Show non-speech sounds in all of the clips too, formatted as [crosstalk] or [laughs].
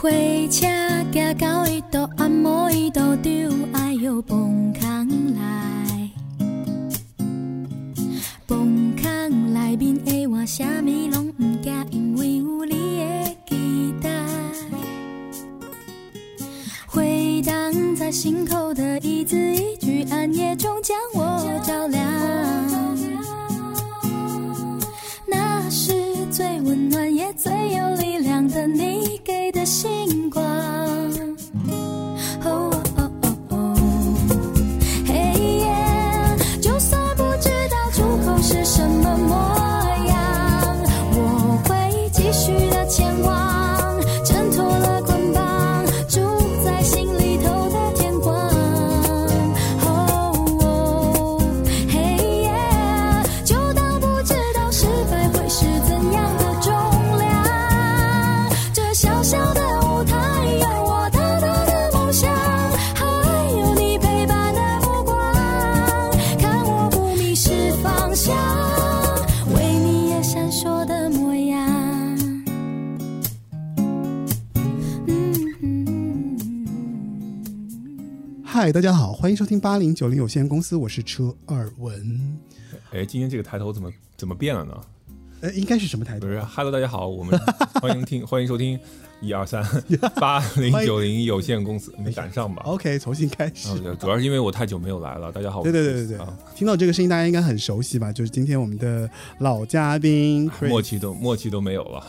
火车行到伊都按摩伊都丢，哎呦，崩空来，崩空内面的我，啥物拢毋惊，因为有你的期待。回荡在心口大家好，欢迎收听八零九零有限公司，我是车二文。哎，今天这个抬头怎么怎么变了呢？呃，应该是什么态度？不是，Hello，大家好，我们 [laughs] 欢迎听，欢迎收听一二三 [laughs] 八零九零有限公司，没赶上吧？OK，重新开始。嗯，主要是因为我太久没有来了。大家好，对对对对对啊，听到这个声音，大家应该很熟悉吧？就是今天我们的老嘉宾默契都默契都没有了。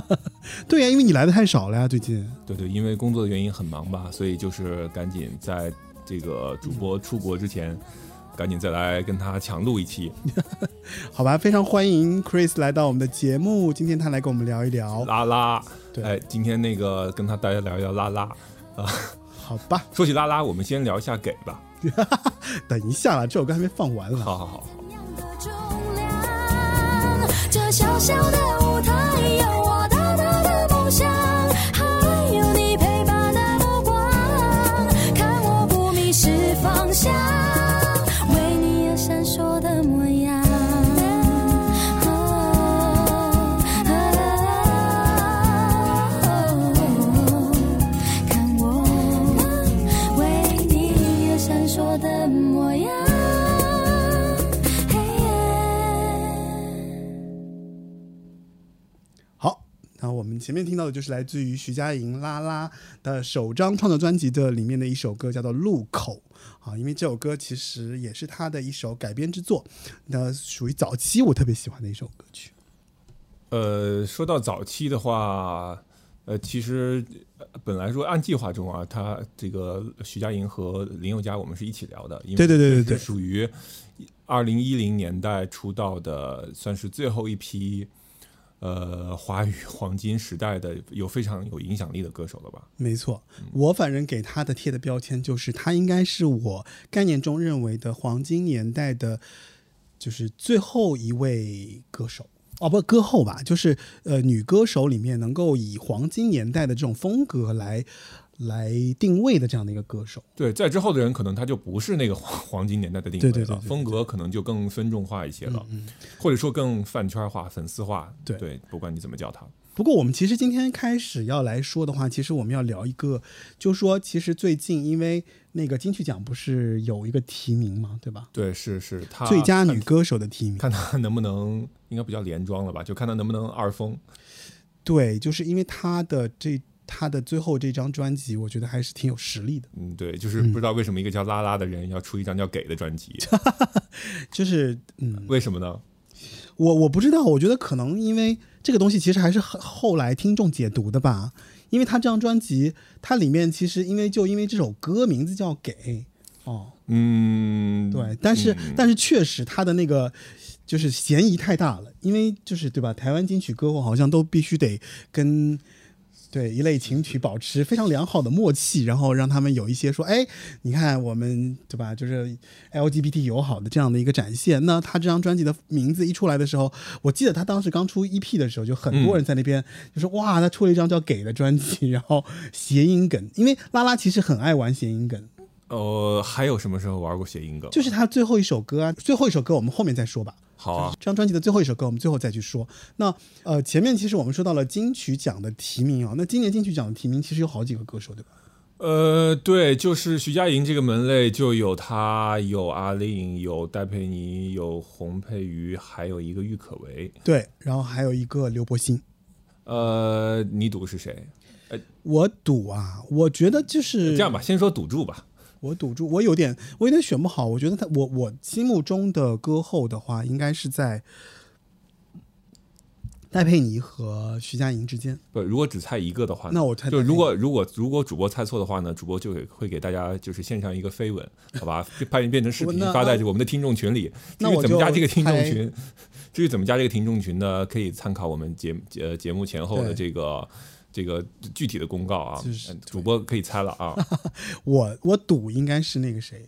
[laughs] 对呀、因为你来的太少了呀，最近。对对，因为工作的原因很忙吧，所以就是赶紧在这个主播出国之前，赶紧再来跟他强录一期 [laughs] 好吧，非常欢迎 Chris 来到我们的节目。今天他来跟我们聊一聊，拉拉。对哎，今天那个跟他大家聊一聊拉拉啊。[laughs] 好吧？说起拉拉，我们先聊一下给吧。[laughs] 等一下啦，这首歌还没放完了。好好好。怎样的重量？这小小的舞台那我们前面听到的就是来自于徐佳莹拉拉的首张创作专辑的里面的一首歌，叫做《路口》啊，因为这首歌其实也是她的一首改编之作，那属于早期我特别喜欢的一首歌曲。呃，说到早期的话，呃，其实呃本来说按计划中啊，他这个徐佳莹和林宥嘉我们是一起聊的，因为对对对对对属于二零一零年代出道的，算是最后一批呃华语黄金时代的有非常有影响力的歌手了吧？没错，我反正给他的贴的标签就是他应该是我概念中认为的黄金年代的，就是最后一位歌手。哦，不，歌后吧，就是呃，女歌手里面能够以黄金年代的这种风格来来定位的这样的一个歌手。对，在之后的人可能他就不是那个黄 [laughs] 黄金年代的定位了，对对对对对风格可能就更分众化一些了，嗯，或者说更饭圈化、粉丝化。对对，不管你怎么叫他。不过我们其实今天开始要来说的话，其实我们要聊一个，就说其实最近因为那个金曲奖不是有一个提名嘛，对吧？对，是是，他最佳女歌手的提名。看他能不能，应该不叫连庄了吧？就看他能不能二封。对，就是因为他的这他的最后这张专辑，我觉得还是挺有实力的。嗯，对，就是不知道为什么一个叫拉拉的人要出一张叫给的专辑，[laughs] 就是嗯，为什么呢？我我不知道，我觉得可能因为这个东西其实还是很后来听众解读的吧。因为他这张专辑，它里面其实因为就因为这首歌名字叫《给》哦，嗯，对，但是、嗯但是确实他的那个就是嫌疑太大了，因为就是对吧？台湾金曲歌后好像都必须得跟对一类情曲保持非常良好的默契，然后让他们有一些说，哎，你看我们对吧？就是 LGBT 友好的这样的一个展现。那他这张专辑的名字一出来的时候，我记得他当时刚出 EP 的时候，就很多人在那边就说，哇，他出了一张叫《给》的专辑，然后谐音梗，因为拉拉其实很爱玩谐音梗。呃，还有什么时候玩过谐音梗？就是他最后一首歌啊，最后一首歌我们后面再说吧。好啊，这张专辑的最后一首歌，我们最后再去说。那呃，前面其实我们说到了金曲奖的提名啊，那今年金曲奖的提名其实有好几个歌手，对吧？呃，对，就是徐佳莹这个门类就有她，有阿令，有戴佩妮，有洪佩瑜，还有一个郁可唯。对，然后还有一个刘柏辛。呃，你赌是谁？呃我赌啊，我觉得就是这样吧，先说赌注吧。我赌注，我有点，我有点选不好。我觉得他，我我心目中的歌后的话，应该是在戴佩妮和徐佳莹之间。不，如果只猜一个的话，那我猜就如果如果如果主播猜错的话呢，主播就给会给大家就是献上一个飞吻，好吧？[laughs] 拍变成视频发在我们的听众群里。那我至于怎么加这个听众群？至于怎么加这个听众群呢？可以参考我们节呃节目前后的这个这个具体的公告啊。就是呃主播可以猜了啊，[laughs] 我我赌应该是那个谁，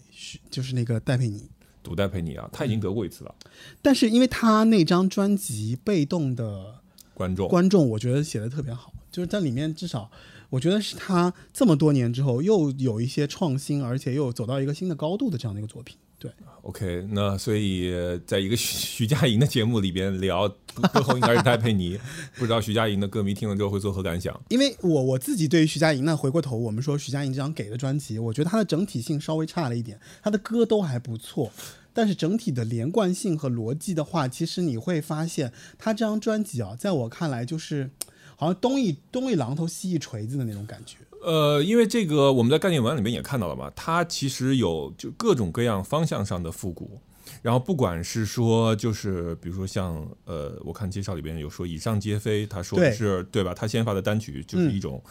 就是那个戴佩妮。赌戴佩妮啊，他已经得过一次了。但是因为他那张专辑《被动的观众观众》，我觉得写的特别好，就是在里面至少我觉得是他这么多年之后又有一些创新，而且又走到一个新的高度的这样的一个作品。对，OK，那所以在一个徐徐佳莹的节目里边聊 [laughs] 歌后应该是戴佩妮，不知道徐佳莹的歌迷听了之后会作何感想？因为我我自己对于徐佳莹呢，回过头我们说徐佳莹这张给的专辑，我觉得它的整体性稍微差了一点，她的歌都还不错，但是整体的连贯性和逻辑的话，其实你会发现她这张专辑啊，在我看来就是好像东一东一榔头西一锤子的那种感觉。呃，因为这个我们在概念文案里面也看到了嘛，它其实有就各种各样方向上的复古。然后不管是说，就是比如说像呃，我看介绍里边有说以上皆非，他说的是对吧？他先发的单曲就是嗯一种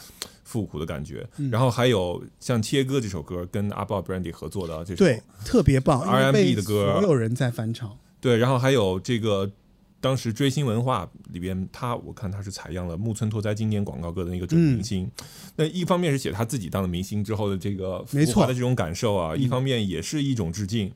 复古的感觉。然后还有像《切歌》这首歌跟阿豹 Brandy 合作的这首，对，特别棒被的歌所有人在翻唱。对，然后还有这个当时追星文化里边，他我看他是采样了木村拓哉经典广告歌的那个准明星。那一方面是写他自己当了明星之后的这个没错的这种感受啊，一方面也是一种致敬。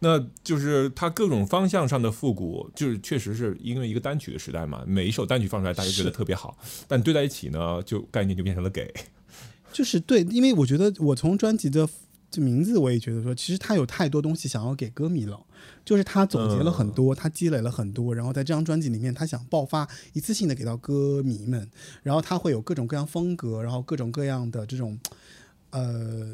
那就是他各种方向上的复古，就是确实是因为一个单曲的时代嘛，每一首单曲放出来大家觉得特别好，但堆在一起呢，就概念就变成了给。[laughs] 就是对，因为我觉得我从专辑的这名字，我也觉得说，其实他有太多东西想要给歌迷了，就是他总结了很多，他积累了很多，然后在这张专辑里面，他想爆发一次性的给到歌迷们，然后他会有各种各样风格，然后各种各样的这种呃。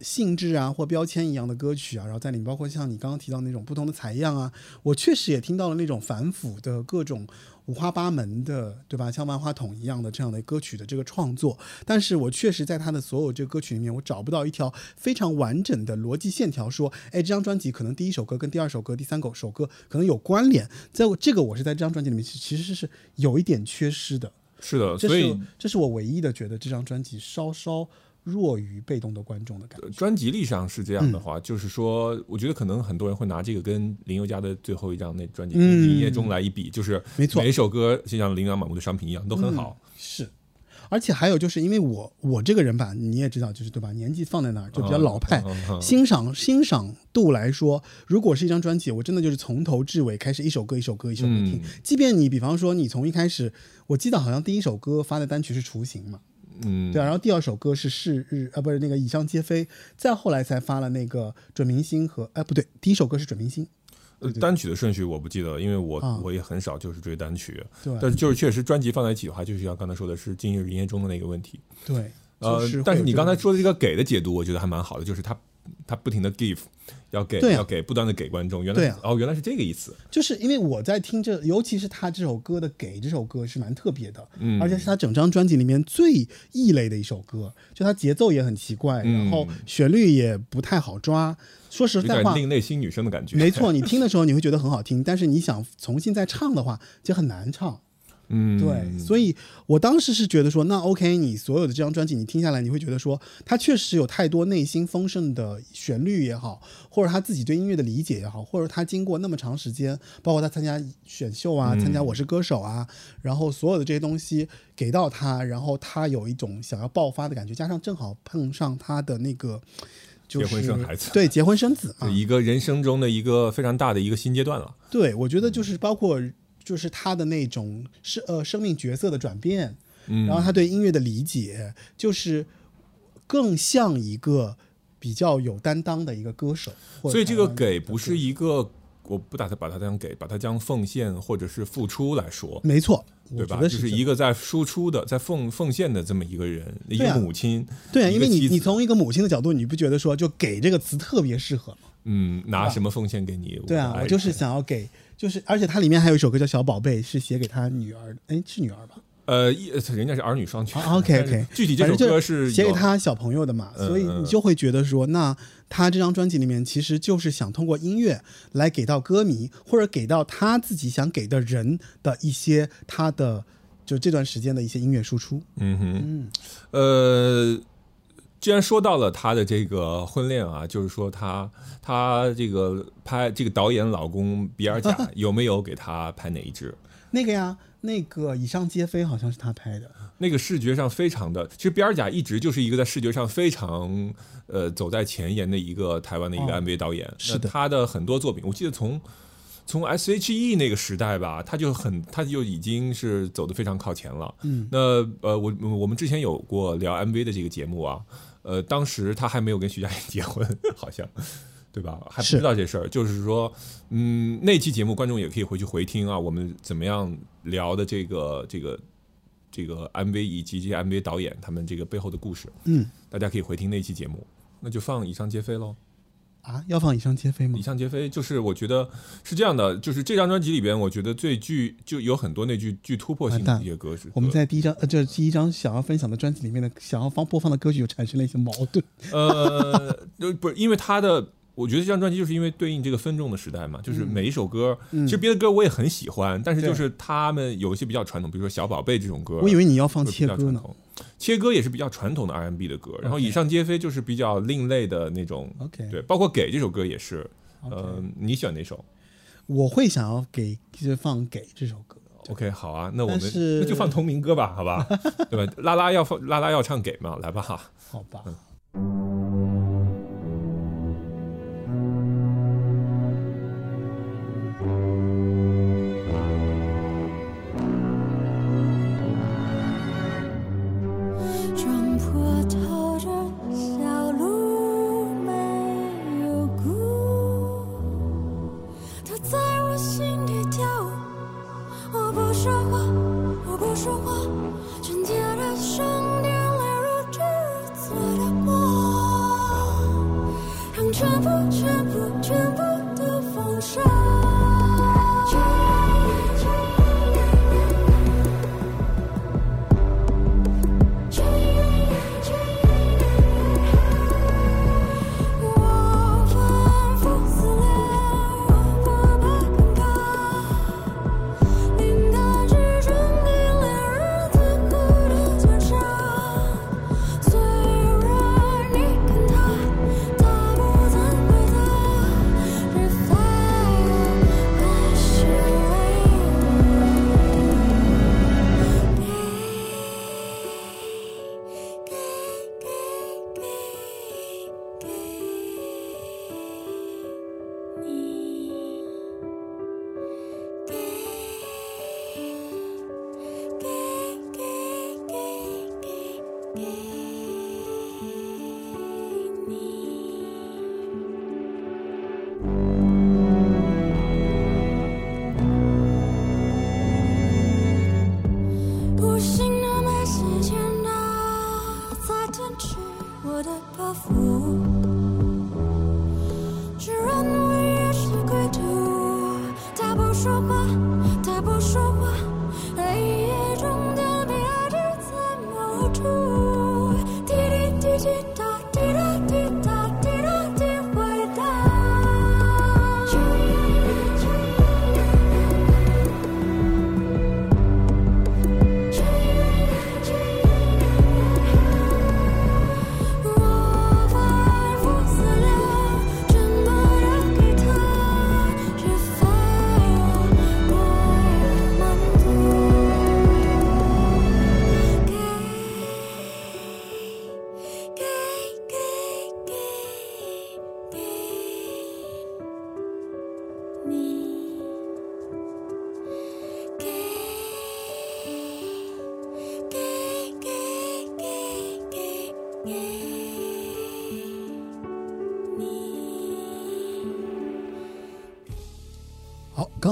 性质啊，或标签一样的歌曲啊，然后在里面包括像你刚刚提到那种不同的采样啊，我确实也听到了那种反腐的各种五花八门的，对吧？像万花筒一样的这样的歌曲的这个创作，但是我确实在他的所有这个歌曲里面，我找不到一条非常完整的逻辑线条，说，哎，这张专辑可能第一首歌跟第二首歌、第三首歌可能有关联，在我这个我是在这张专辑里面其其实是有一点缺失的，是的，所以是这是我唯一的觉得这张专辑稍稍弱于被动的观众的感觉。专辑力上是这样嗯的话，就是说，我觉得可能很多人会拿这个跟林宥嘉的最后一张那专辑《嗯一夜中》来一比，就是没错每一首歌就像琳琅满目的商品一样，都很好。是，而且还有就是因为我我这个人吧，你也知道，就是对吧？年纪放在那儿就比较老派，[laughs] 欣赏欣赏度来说，如果是一张专辑，我真的就是从头至尾开始一首歌一首歌一首歌听。嗯即便你比方说你从一开始，我记得好像第一首歌发的单曲是《雏形》嘛，嗯，对啊，然后第二首歌是《是日》啊，不是那个《以上皆非》，再后来才发了那个《准明星》和哎不对，第一首歌是《准明星》，呃单曲的顺序我不记得了，因为我、啊。我也很少就是追单曲，对。但是就是确实专辑放在一起的话，就是像刚才说的是《今日营业中》的那个问题。对，呃是，但是你刚才说的这个给的解读，我觉得还蛮好的，就是他他不停的 give，要给、对啊要给，不断的给观众。原来、对啊哦，原来是这个意思。就是因为我在听这，尤其是他这首歌的《给》这首歌是蛮特别的，嗯而且是他整张专辑里面最异类的一首歌，就它节奏也很奇怪，嗯然后旋律也不太好抓。说实在话，另类新女生的感觉。没错，你听的时候你会觉得很好听，但是你想重新再唱的话，就很难唱。嗯，对，所以我当时是觉得说，那 OK，你所有的这张专辑你听下来，你会觉得说，他确实有太多内心丰盛的旋律也好，或者他自己对音乐的理解也好，或者他经过那么长时间，包括他参加选秀啊，参加我是歌手啊，然后所有的这些东西给到他，然后他有一种想要爆发的感觉，加上正好碰上他的那个。就是、结婚生孩子对，结婚生子嘛，一个人生中的一个非常大的一个新阶段了。对，我觉得就是包括就是他的那种是呃生命角色的转变，嗯，然后他对音乐的理解，就是更像一个比较有担当的一个歌手。所以这个给不是一个，我不打算把它当给，把它将奉献或者是付出来说，没错，对吧？就是一个在输出的，在奉奉献的这么一个人，一个母亲，对啊，因为你你从一个母亲的角度，你不觉得说就给这个词特别适合吗？嗯，拿什么奉献给你？对啊，我就是想要给，就是而且它里面还有一首歌叫《小宝贝》，是写给他女儿的，哎，是女儿吧？呃，一人家是儿女双全。啊，OK，OK 但是具体这首歌是写给有他小朋友的嘛，嗯所以你就会觉得说，那他这张专辑里面其实就是想通过音乐来给到歌迷，或者给到他自己想给的人的一些他的就这段时间的一些音乐输出。嗯哼，嗯，呃，既然说到了他的这个婚恋啊，就是说他他这个拍这个导演老公比尔贾 [laughs] 有没有给他拍哪一支？那个呀，那个以上皆非好像是他拍的，那个视觉上非常的，其实比尔贾一直就是一个在视觉上非常呃走在前沿的一个台湾的一个哦 MV 导演。是的他的很多作品，我记得从从 S.H.E 那个时代吧，他就很他就已经是走的非常靠前了。嗯，那呃，我我们之前有过聊 MV 的这个节目啊，呃，当时他还没有跟徐佳莹 [laughs] 结婚，好像。对吧？还不知道这事儿，就是说，嗯，那期节目观众也可以回去回听啊，我们怎么样聊的这个这个这个 MV 以及这些 MV 导演他们这个背后的故事，嗯大家可以回听那期节目。那就放以上皆非喽。啊，要放以上皆非吗以？上皆非就是我觉得是这样的，就是这张专辑里边，我觉得最具就有很多那句具突破性的一些歌是。我们在第一张呃，这第一张想要分享的专辑里面的想要放播放的歌曲就产生了一些矛盾。[laughs] 呃，就不是因为他的，我觉得这张专辑就是因为对应这个分众的时代嘛，就是每一首歌，嗯其实别的歌我也很喜欢，但是就是他们有一些比较传统，比如说《小宝贝》这种歌，我以为你要放切歌呢。切歌也是比较传统的 R&B 的歌，然后以上皆非就是比较另类的那种 OK 对，包括给这首歌也是呃，你选哪首我会想要给就是放给这首歌。？OK，好啊，那我们那就放同名歌吧，[laughs] 好吧，对吧？拉拉要放拉拉要唱给嘛，来吧哈。好吧，撞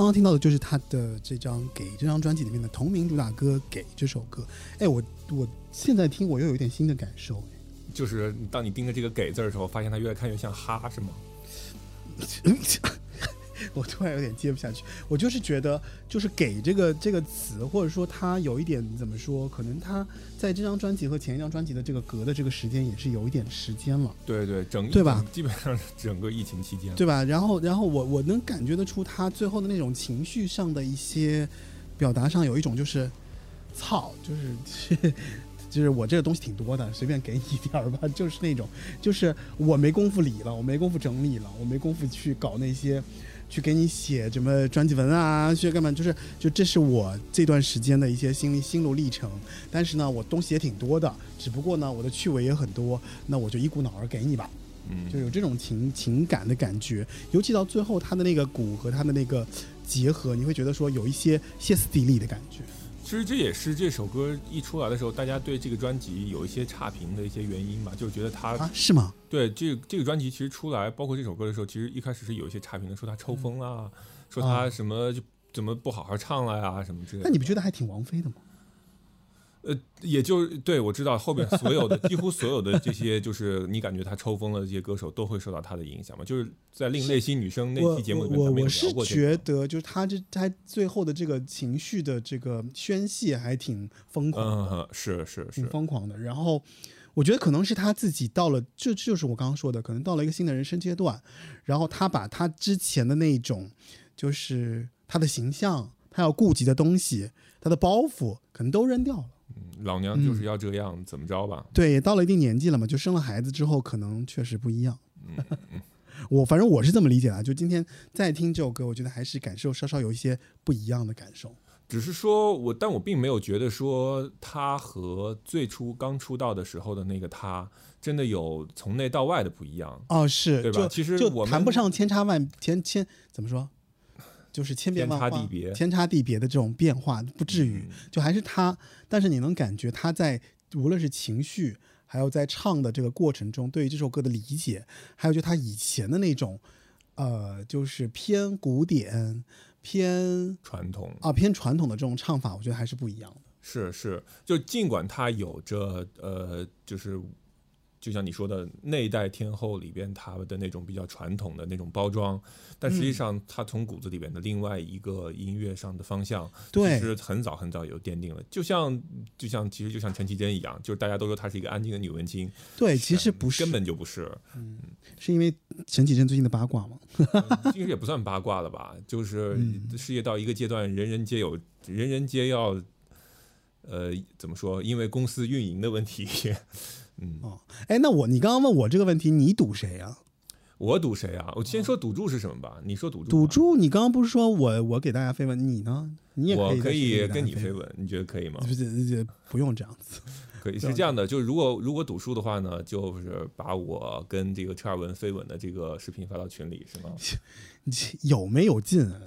刚刚听到的就是他的这张《给》这张专辑里面的同名主打歌《给》这首歌。哎，我我现在听我又有一点新的感受。就是当你盯着这个“给”字的时候，发现它越看越像“哈”，是吗？[laughs] 我突然有点接不下去。我就是觉得，就是“给”这个这个词，或者说它有一点怎么说？可能它在这张专辑和前一张专辑的这个隔的这个时间也是有一点时间了。对对，整对吧？基本上整个疫情期间，对吧？然后然后我我能感觉得出他最后的那种情绪上的一些表达上有一种就是操，就是 [laughs] 就是我这个东西挺多的，随便给你一点儿吧。就是那种，就是我没工夫理了，我没工夫整理了，我没工夫去搞那些，去给你写什么专辑文啊，去干嘛？就是就这是我这段时间的一些心心路历程。但是呢，我东西也挺多的，只不过呢，我的趣味也很多，那我就一股脑儿给你吧。嗯，就有这种情情感的感觉，尤其到最后，他的那个鼓和他的那个结合，你会觉得说有一些歇斯底里的感觉。其实这也是这首歌一出来的时候，大家对这个专辑有一些差评的一些原因吧，就是觉得他啊，是吗？对这这个专辑其实出来，包括这首歌的时候，其实一开始是有一些差评的，说他抽风啊，说他什么就怎么不好好唱了呀，什么之类的。那你不觉得还挺王菲的吗？呃，也就对我知道后面所有的几乎所有的这些，就是你感觉他抽风了这些歌手都会受到他的影响嘛？就是在《另类新女生》那期节目里面，我我是。觉得，就是他这他最后的这个情绪的这个宣泄还挺疯狂的。嗯，是是挺是，疯狂的。然后我觉得可能是他自己到了，这这就是我刚刚说的，可能到了一个新的人生阶段，然后他把他之前的那种，就是他的形象，他要顾及的东西，他的包袱，可能都扔掉了。老娘就是要这样，怎么着吧？对，也到了一定年纪了嘛，就生了孩子之后，可能确实不一样。嗯 [laughs] 我反正我是这么理解的，就今天再听这首歌，我觉得还是感受稍稍有一些不一样的感受。只是说我，但我并没有觉得说他和最初刚出道的时候的那个他，真的有从内到外的不一样。哦，是，对吧其实就我们谈不上千差万千千怎么说，就是千变万化、天差地别天差地别的这种变化，不至于，嗯就还是他。但是你能感觉他在无论是情绪，还有在唱的这个过程中，对于这首歌的理解，还有就他以前的那种，呃，就是偏古典、偏传统啊偏传统的这种唱法，我觉得还是不一样的。是是，就尽管他有着呃，就是就像你说的那一代天后里边她的那种比较传统的那种包装，但实际嗯上她从骨子里边的另外一个音乐上的方向，对其实很早很早有奠定了。就像就像其实就像陈绮贞一样，就是大家都说她是一个安静的女文青，对，其实不是，根本就不是，嗯是因为陈绮贞最近的八卦吗？其实也不算八卦了吧，就是嗯事业到一个阶段，人人皆有，人人皆要。呃，怎么说？因为公司运营的问题，嗯，哎，那我你刚刚问我这个问题，你赌谁啊？我赌谁啊？我先说赌注是什么吧。你说赌注吧，赌注，你刚刚不是说我我给大家飞吻，你呢？你也可以我可以跟你飞吻，你觉得可以吗？不是这不用这样子。[laughs] 可以是这样的，就是如果如果赌输的话呢，就是把我跟这个车尔文飞吻的这个视频发到群里，是吗？你 [laughs] 有没有劲啊？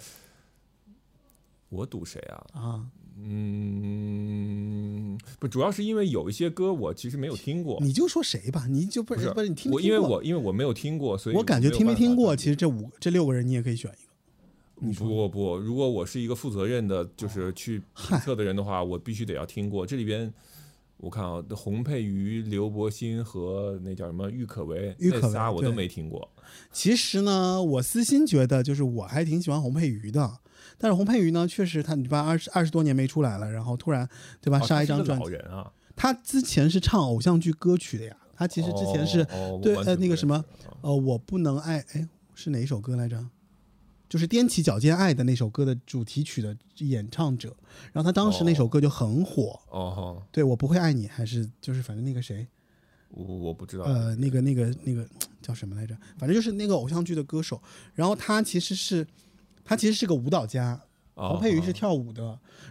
我赌谁啊？啊嗯，不，主要是因为有一些歌我其实没有听过，你就说谁吧，你就不不是不是你听因为我因为我没有听过，所以我感觉听没听过，其实这五这六个人你也可以选一个。你不不不，如果我是一个负责任的，就是去评测的人的话，我必须得要听过。这里边我看啊，洪佩瑜、刘伯欣和那叫什么郁可唯，郁可唯我都没听过。其实呢，我私心觉得就是我还挺喜欢洪佩瑜的，但是洪佩瑜呢，确实他你把二十二十多年没出来了，然后突然对吧哦杀一张专辑，老人啊，他之前是唱偶像剧歌曲的呀，他其实之前是、哦哦对呃那个什么呃我不能爱哎是哪一首歌来着？就是踮起脚尖爱的那首歌的主题曲的演唱者，然后他当时那首歌就很火，哦哈，对我不会爱你，还是就是反正那个谁，我我不知道。呃，那个那个那个叫什么来着？反正就是那个偶像剧的歌手。然后他其实是，他其实是个舞蹈家，哦黄佩瑜是跳舞的，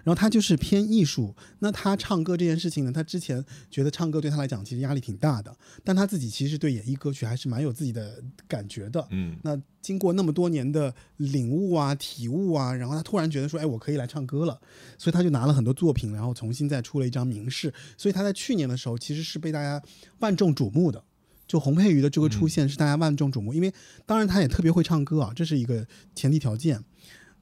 然后他就是偏艺术。那他唱歌这件事情呢，他之前觉得唱歌对他来讲其实压力挺大的，但他自己其实对演绎歌曲还是蛮有自己的感觉的。嗯那经过那么多年的领悟啊、体悟啊，然后他突然觉得说，哎，我可以来唱歌了，所以他就拿了很多作品，然后重新再出了一张名士。所以他在去年的时候其实是被大家万众瞩目的。就洪佩瑜的这个出现是大家万众瞩目，因为当然他也特别会唱歌啊，这是一个前提条件。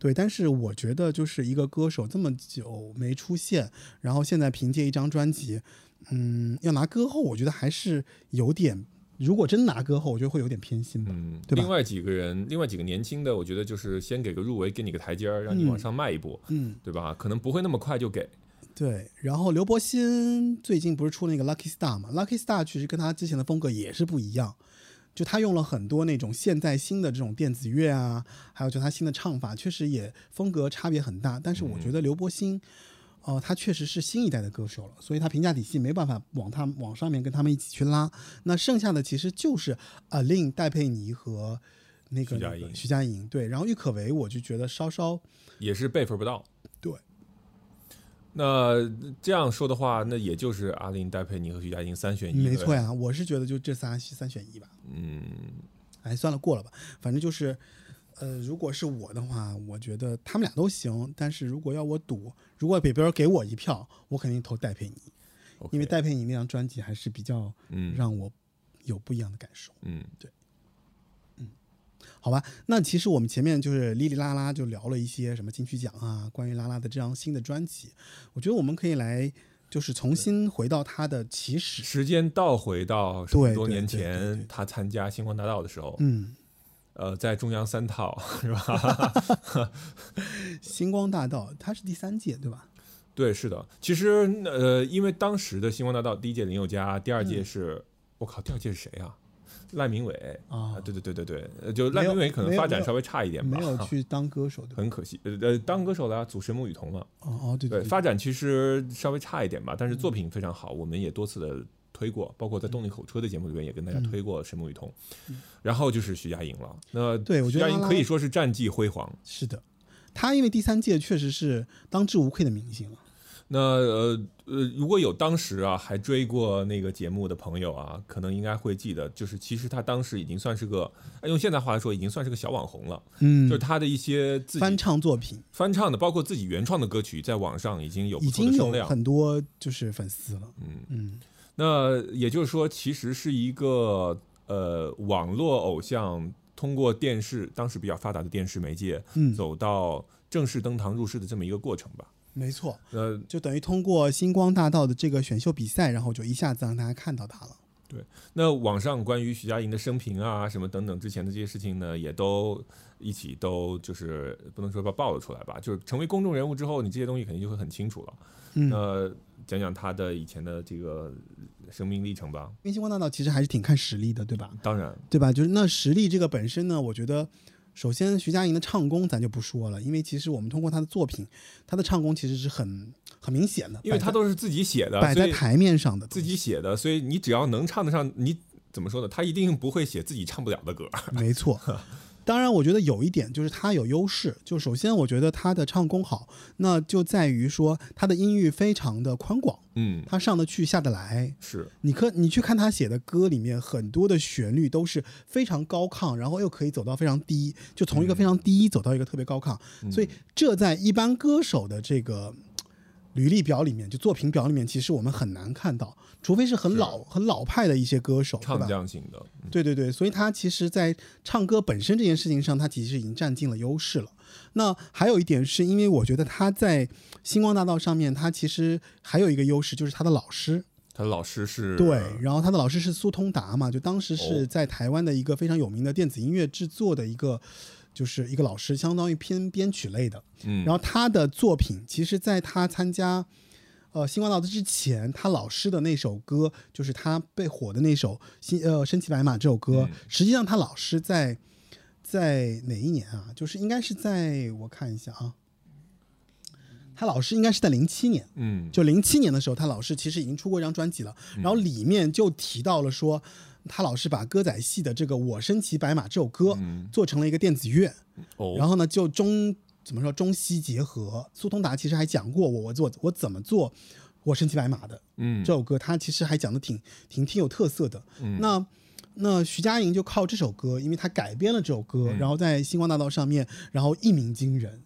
对，但是我觉得就是一个歌手这么久没出现，然后现在凭借一张专辑，嗯，要拿歌后，我觉得还是有点。如果真拿歌后，我觉得会有点偏心吧。嗯，对吧另外几个人，另外几个年轻的，我觉得就是先给个入围，给你个台阶儿，让你往上迈一步，嗯，对吧？可能不会那么快就给。对。然后刘柏辛最近不是出那个 Lucky Star 嘛？Lucky Star 其实跟他之前的风格也是不一样，就他用了很多那种现在新的这种电子乐啊，还有就他新的唱法，确实也风格差别很大。但是我觉得刘柏辛。哦、他确实是新一代的歌手了，所以他评价体系没办法往他往上面跟他们一起去拉。那剩下的其实就是阿令、戴佩妮和那个徐佳莹那个徐佳莹对，然后郁可唯我就觉得稍稍也是辈分不到。对。那这样说的话，那也就是阿林、戴佩妮和徐佳莹三选一。没错呀，我是觉得就这仨三选一吧。嗯，哎，算了，过了吧，反正就是，呃，如果是我的话，我觉得他们俩都行。但是如果要我赌，如果北边给我一票，我肯定投戴佩妮因为戴佩妮那张专辑还是比较嗯让我有不一样的感受。嗯好吧，那其实我们前面就是哩哩啦啦就聊了一些什么金曲奖啊，关于拉拉的这张新的专辑，我觉得我们可以来就是重新回到它的起始。时间倒回到十多年前，他参加星光大道的时候，嗯，呃，在中央三套是吧？[laughs] 星光大道它是第三届对吧？对，是的。其实呃，因为当时的星光大道第一届林宥嘉，第二届嗯是，我靠，第二届是谁啊？赖明伟啊对对对对对，呃就赖明伟可能发展稍微差一点吧，没有 [laughs] 去当歌手？很可惜。呃呃，当歌手了，组神木雨桐了。哦哦，对对，对，发展其实稍微差一点吧，但是作品非常好，我们也多次的推过，包括在动力火车的节目里面也跟大家推过神木雨桐。然后就是徐佳莹了，那对我觉得徐佳莹可以说是战绩辉煌。是的，她因为第三届确实是当之无愧的明星了。那呃呃，如果有当时啊还追过那个节目的朋友啊，可能应该会记得，就是其实他当时已经算是个，呃用现在话来说，已经算是个小网红了。嗯就是他的一些自己翻唱作品翻唱的，包括自己原创的歌曲，在网上已经有不已经有声量。很多就是粉丝了。嗯嗯，那也就是说，其实是一个呃网络偶像通过电视当时比较发达的电视媒介，嗯走到正式登堂入室的这么一个过程吧。没错，呃，就等于通过星光大道的这个选秀比赛，然后就一下子让大家看到他了。对那网上关于徐佳莹的生平啊，什么等等之前的这些事情呢，也都一起都就是不能说把爆了出来吧，就是成为公众人物之后，你这些东西肯定就会很清楚了。嗯，那讲讲他的以前的这个生命历程吧。因为星光大道其实还是挺看实力的，对吧？当然，对吧？就是那实力这个本身呢，我觉得。首先，徐佳莹的唱功咱就不说了，因为其实我们通过她的作品，她的唱功其实是很很明显的，因为她都是自己写的，摆在台面上的自己写的，所以你只要能唱得上，你怎么说呢？她一定不会写自己唱不了的歌。没错。[laughs] 当然，我觉得有一点就是他有优势。就首先，我觉得他的唱功好，那就在于说他的音域非常的宽广，嗯，他上得去下得来。是，你可你去看他写的歌里面，很多的旋律都是非常高亢，然后又可以走到非常低，就从一个非常低走到一个特别高亢。嗯所以这在一般歌手的这个嘖履历表里面，就作品表里面，其实我们很难看到，除非是很是老很老派的一些歌手，对唱吧？将型的。嗯对对对，所以他其实，在唱歌本身这件事情上，他其实已经占尽了优势了。那还有一点是因为我觉得他在星光大道上面，他其实还有一个优势，就是他的老师。他的老师是对，然后他的老师是苏通达嘛，就当时是哦在台湾的一个非常有名的电子音乐制作的一个，就是一个老师，相当于偏编曲类的。嗯，然后他的作品，其实在他参加呃星光大道之前，他老师的那首歌，就是他被火的那首《新呃身骑白马》这首歌，嗯实际上他老师在在哪一年啊？就是应该是在我看一下啊，他老师应该是在零七年。嗯，就零七年的时候，他老师其实已经出过一张专辑了，然后里面就提到了说，他老是把歌仔戏的这个《我身骑白马》这首歌嗯做成了一个电子乐，哦，然后呢就中怎么说中西结合。苏通达其实还讲过我我做我怎么做《我身骑白马》的嗯这首歌，他其实还讲的挺挺挺有特色的。嗯那那徐佳莹就靠这首歌，因为她改编了这首歌，嗯然后在星光大道上面，然后一鸣惊人。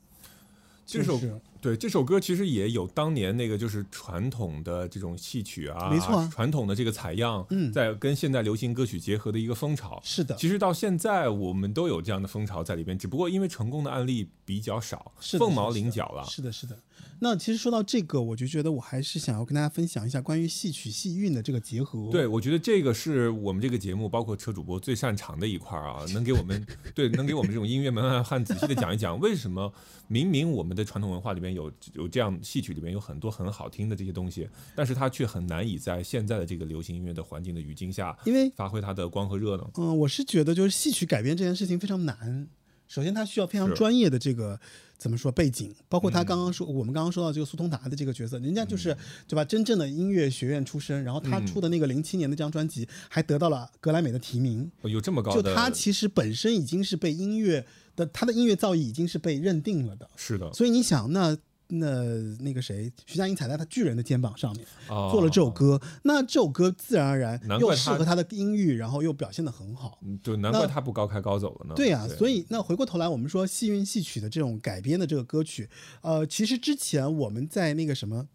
这首就是对这首歌其实也有当年那个就是传统的这种戏曲啊，没错啊传统的这个采样，嗯在跟现代流行歌曲结合的一个风潮。是的，其实到现在我们都有这样的风潮在里边，只不过因为成功的案例比较少，是凤毛麟角了。是的，是的。那其实说到这个，我就觉得我还是想要跟大家分享一下关于戏曲戏韵的这个结合。对，我觉得这个是我们这个节目，包括车主播最擅长的一块儿啊，能给我们对，能给我们这种音乐门外汉仔细的讲一讲，为什么明明我们的传统文化里面有有这样戏曲里面有很多很好听的这些东西，但是它却很难以在现在的这个流行音乐的环境的语境下，因为发挥它的光和热呢？嗯、我是觉得就是戏曲改编这件事情非常难。首先，它需要非常专业的这个怎么说背景，包括他刚嗯刚说、我们刚刚说到这个苏通达的这个角色，人家就是、对吧？真正的音乐学院出身，然后嗯他出的那个零七年的这张专辑还得到了格莱美的提名。有这么高的，就他其实本身已经是被音乐的他的音乐造诣已经是被认定了的，是的，所以你想那。那那个谁，徐佳莹踩在他巨人的肩膀上面哦做了这首歌，那这首歌自然而然又适合他的音域，然后又表现的很好。嗯对，难怪他不高开高走了呢。对呀、所以那回过头来，我们说戏韵戏曲的这种改编的这个歌曲，呃，其实之前我们在那个什么，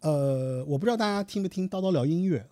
呃，我不知道大家听不听叨叨聊音乐。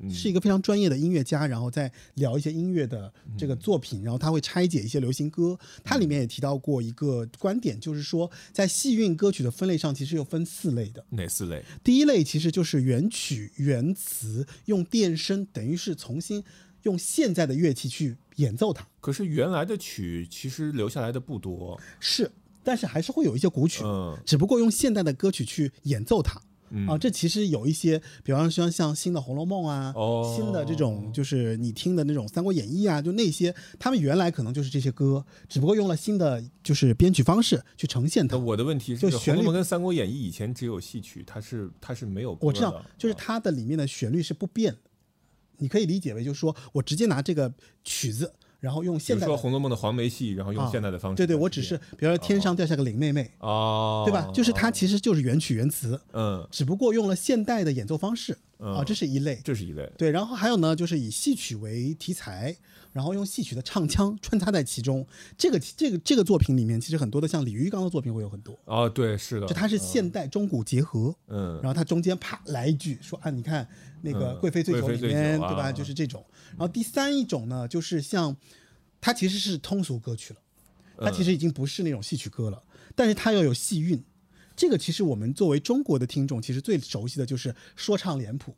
嗯是一个非常专业的音乐家，然后在聊一些音乐的这个作品，然后他会拆解一些流行歌。它里面也提到过一个观点，就是说在戏韵歌曲的分类上，其实有分四类的。哪四类？第一类其实就是原曲原词，用电声，等于是重新用现在的乐器去演奏它。可是原来的曲其实留下来的不多，是，但是还是会有一些古曲，嗯只不过用现代的歌曲去演奏它。嗯啊，这其实有一些，比方说像新的《红楼梦》啊，哦新的这种就是你听的那种《三国演义》啊，就那些，他们原来可能就是这些歌，只不过用了新的就是编曲方式去呈现它。我的问题是，《就旋律楼梦》跟《三国演义》以前只有戏曲，它是它是没有歌我知道，就是它的里面的旋律是不变的，你可以理解为就是说我直接拿这个曲子，然后用比如说《红楼梦》的黄梅戏，然后用啊现代的方式对对，我只是比如说天上掉下个林妹妹，哦，对吧？就是它其实就是原曲原词，嗯，只不过用了现代的演奏方式啊，嗯这是一类。这是一类，对，然后还有呢，就是以戏曲为题材，然后用戏曲的唱腔穿插在其中。这个这个这个作品里面，其实很多的像李玉刚的作品会有很多，哦，对，是的，就它是现代中古结合。嗯，然后它中间啪来一句说啊，你看那个嗯《贵妃醉酒》里面，对吧？就是这种。然后第三一种呢，就是像它其实是通俗歌曲了，它其实已经不是那种戏曲歌了，但是它要有戏韵。这个其实我们作为中国的听众，其实最熟悉的就是说唱脸谱，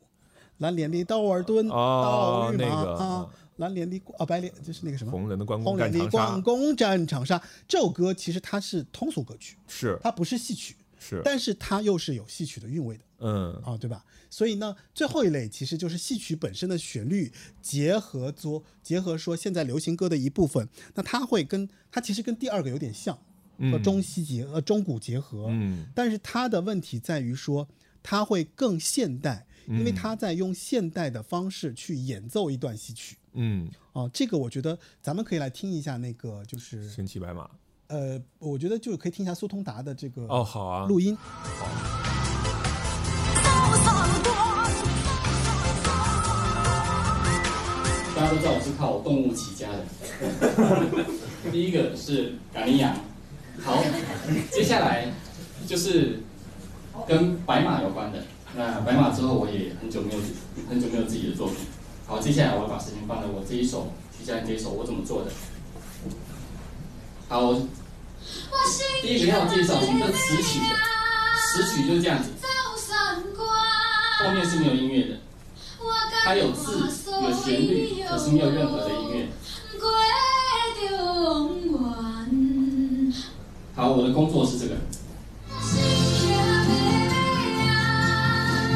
蓝脸的刀儿墩，哦刀与马那个啊，蓝脸的啊白脸就是那个什么红人的关公红脸的战长沙关公战长沙。这首歌其实它是通俗歌曲，是它不是戏曲，是，但是它又是有戏曲的韵味的。嗯啊，对吧？所以呢，最后一类其实就是戏曲本身的旋律结合作，结合说现在流行歌的一部分，那它会跟它其实跟第二个有点像，和中西结呃中古结合，嗯。但是它的问题在于说它会更现代，因为它在用现代的方式去演奏一段戏曲。嗯，哦、这个我觉得咱们可以来听一下那个，就是神骑白马，呃，我觉得就可以听一下苏通达的这个哦，好啊，录音。大家都知道我是靠动物起家的。[laughs] 第一个是赶羚羊，好，接下来就是跟白马有关的。那白马之后，我也很久没有很久没有自己的作品。好，接下来我要把时间放在我这一首徐佳莹这一首我怎么做的。好，第一个要介绍什么叫词曲的，词曲就是这样子，后面是没有音乐的，它有字有旋律，可是没有任何的音乐。好，我的工作是这个，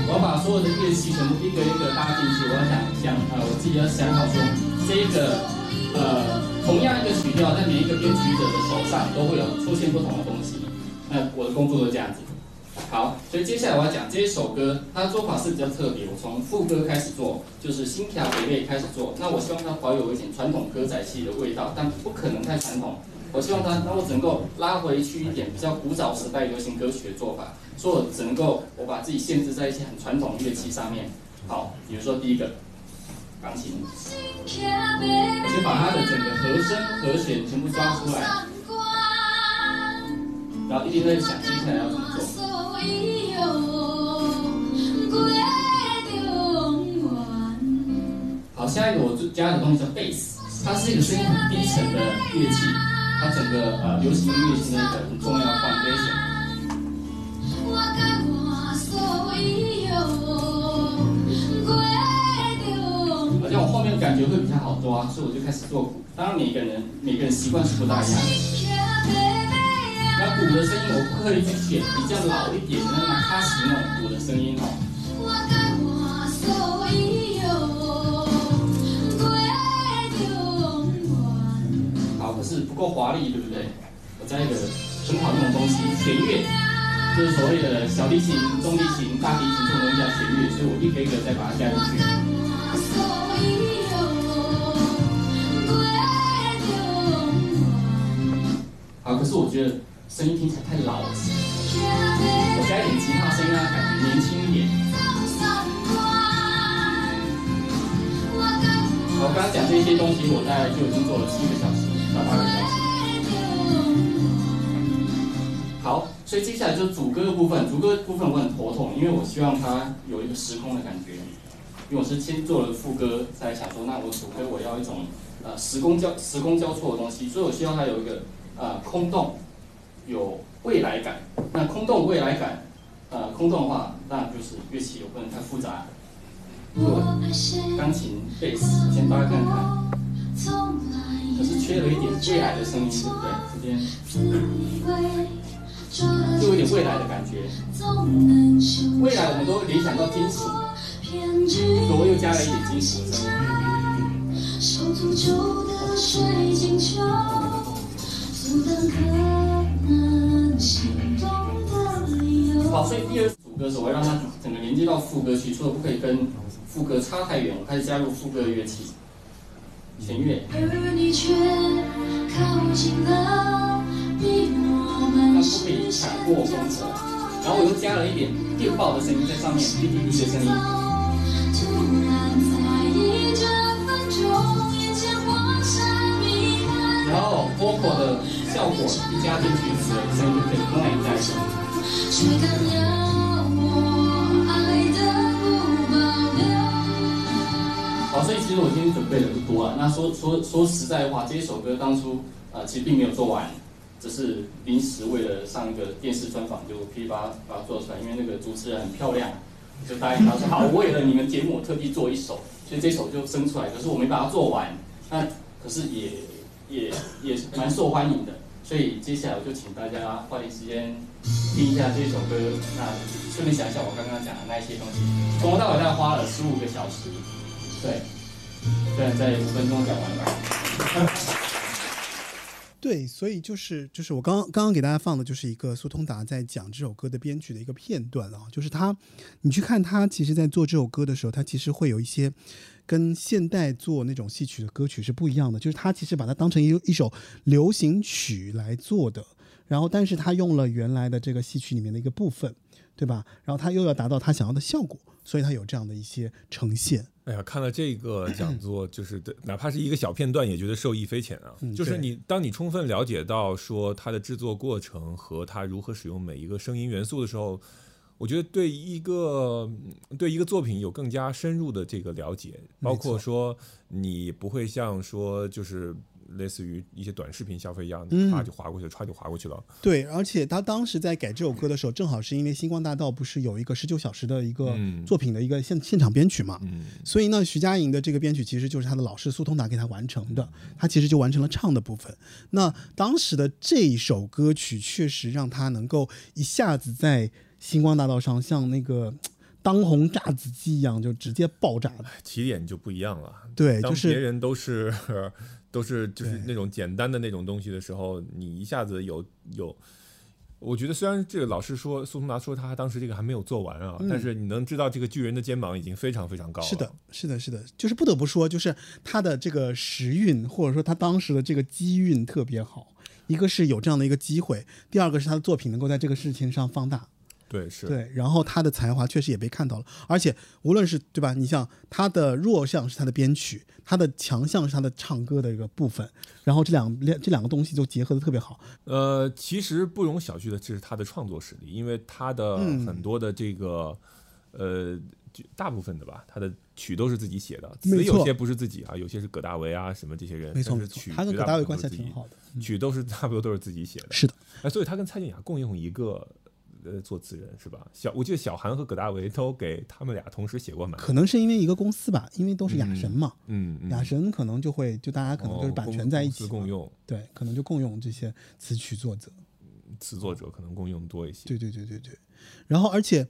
我要把所有的乐器全部一个一个搭进去。我要想想，呃，我自己要想好说，这个呃，同样一个曲调，在每一个编曲者的手上都会有出现不同的东西。那我的工作就这样子。好，所以接下来我要讲这一首歌，它的做法是比较特别。我从副歌开始做，就是新条北类开始做。那我希望它保有一点传统歌仔戏的味道，但不可能太传统。我希望它让我只能够拉回去一点比较古早时代流行歌曲的做法，所以我只能够我把自己限制在一些很传统乐器上面。好，比如说第一个钢琴，我先把它的整个和声和弦全部抓出来。然后一边在想接下来要怎么做。好，下一个我就加的东西叫贝斯，它是一个声音很低沉的乐器，它整个呃流行音乐是一个很重要的 foundation。我甲我所有过中好像我后面感觉会比较好抓，所以我就开始做鼓。当然每个人每个人习惯是不大一样的。那鼓的声音我不刻意去选比较老一点的那马卡西那种鼓的声音哦。够华丽，对不对？我加一个很好用的东西，弦乐，就是所谓的小提琴、中提琴、大提琴这种东西叫弦乐，所以我一个一个再把它加进去。好，可是我觉得声音听起来太老了，我加一点吉他声音啊感觉年轻一点。好，我刚刚讲这些东西，我大概就已经做了七个小时到八个小时。好，所以接下来就是主歌的部分。主歌部分我很头痛，因为我希望它有一个时空的感觉。因为我是先做了副歌，再想说，那我主歌我要一种呃时空交时空交错的东西，所以我希望它有一个呃空洞，有未来感。那空洞未来感，呃空洞的话，当然就是乐器有不能太复杂。钢琴、贝斯，先大家看看。可是缺了一点未来的声音，对不对？这边就有点未来的感觉。未来我们都会联想到金属，所以我又加了一点金属的声音。手诅咒的水晶球，阻挡可能心动的理由。好，所以第二组歌手我要让它整个连接到副歌去，除了不可以跟副歌差太远，我开始加入副歌的乐器，弦乐。而你却靠近了，比我它们不可以视线抢过风格，然后我又加了一点电报的声音在上面，滴滴滴的声音。突然在意这分钟，眼前光闪迷幻，然后 vocal 的效果一加进去，这个声音就可以更在所以其实我今天准备的不多啊。那说说说实在话，这一首歌当初呃其实并没有做完，只是临时为了上一个电视专访就噼里啪啦把它做出来，因为那个主持人很漂亮，就答应他说好，为了你们节目我特地做一首，所以这首就生出来。可是我没把它做完，那可是也也也蛮受欢迎的。所以接下来我就请大家花点时间听一下这首歌，那顺便想一下我刚刚讲的那一些东西。从头到尾大概花了十五个小时，对，虽然在五分钟讲完吧。[laughs] 对，所以就是就是我刚刚刚刚给大家放的就是一个苏通达在讲这首歌的编曲的一个片段啊，就是他，你去看他其实在做这首歌的时候，他其实会有一些跟现代做那种戏曲的歌曲是不一样的，就是他其实把它当成一一首流行曲来做的，然后但是他用了原来的这个戏曲里面的一个部分，对吧？然后他又要达到他想要的效果，所以他有这样的一些呈现。哎呀，看了这个讲 [clears throat] 座，就是对哪怕是一个小片段，也觉得受益匪浅啊。就是你当你充分了解到说它的制作过程和它如何使用每一个声音元素的时候，我觉得对一个对一个作品有更加深入的这个了解，包括说你不会像说就是类似于一些短视频消费一样，嗯歘就划过去了，歘就划过去了。对，而且他当时在改这首歌的时候，正好是因为《星光大道》不是有一个十九小时的一个嗯作品的一个现现场编曲嘛，嗯，所以呢，徐佳莹的这个编曲其实就是他的老师苏通达给他完成的，他其实就完成了唱的部分。那当时的这一首歌曲确实让他能够一下子在星光大道上像那个 [tsk] 当红炸子鸡一样，就直接爆炸了。起点就不一样了。对，就是别人都是都是就是那种简单的那种东西的时候，你一下子有有，我觉得虽然这个老师说苏通达说他当时这个还没有做完啊，但是你能知道这个巨人的肩膀已经非常非常高了。嗯是的，是的，是的，就是不得不说，就是他的这个时运，或者说他当时的这个机运特别好。一个是有这样的一个机会，第二个是他的作品能够在这个事情上放大。对是，对，然后他的才华确实也被看到了，而且无论是对吧，你像他的弱项是他的编曲，他的强项是他的唱歌的一个部分，然后这两两这两个东西就结合的特别好。呃，其实不容小觑的，这是他的创作实力，因为他的嗯很多的这个，呃，就大部分的吧，他的曲都是自己写的，词有些不是自己啊，有些是葛大为啊什么这些人，没错他跟葛大为关系还挺好的。曲都是 [laughs] 差不多都是自己写的。是的，哎，所以他跟蔡健雅共用一个呃作词人是吧？小我记得小韩和葛大为都给他们俩同时写过。可能是因为一个公司吧，因为都是雅神嘛，嗯嗯，雅神可能就会就大家可能就是版哦权在一起公司共用，对，可能就共用这些词曲作者。词作者可能共用多一些。对对对对对。然后而且，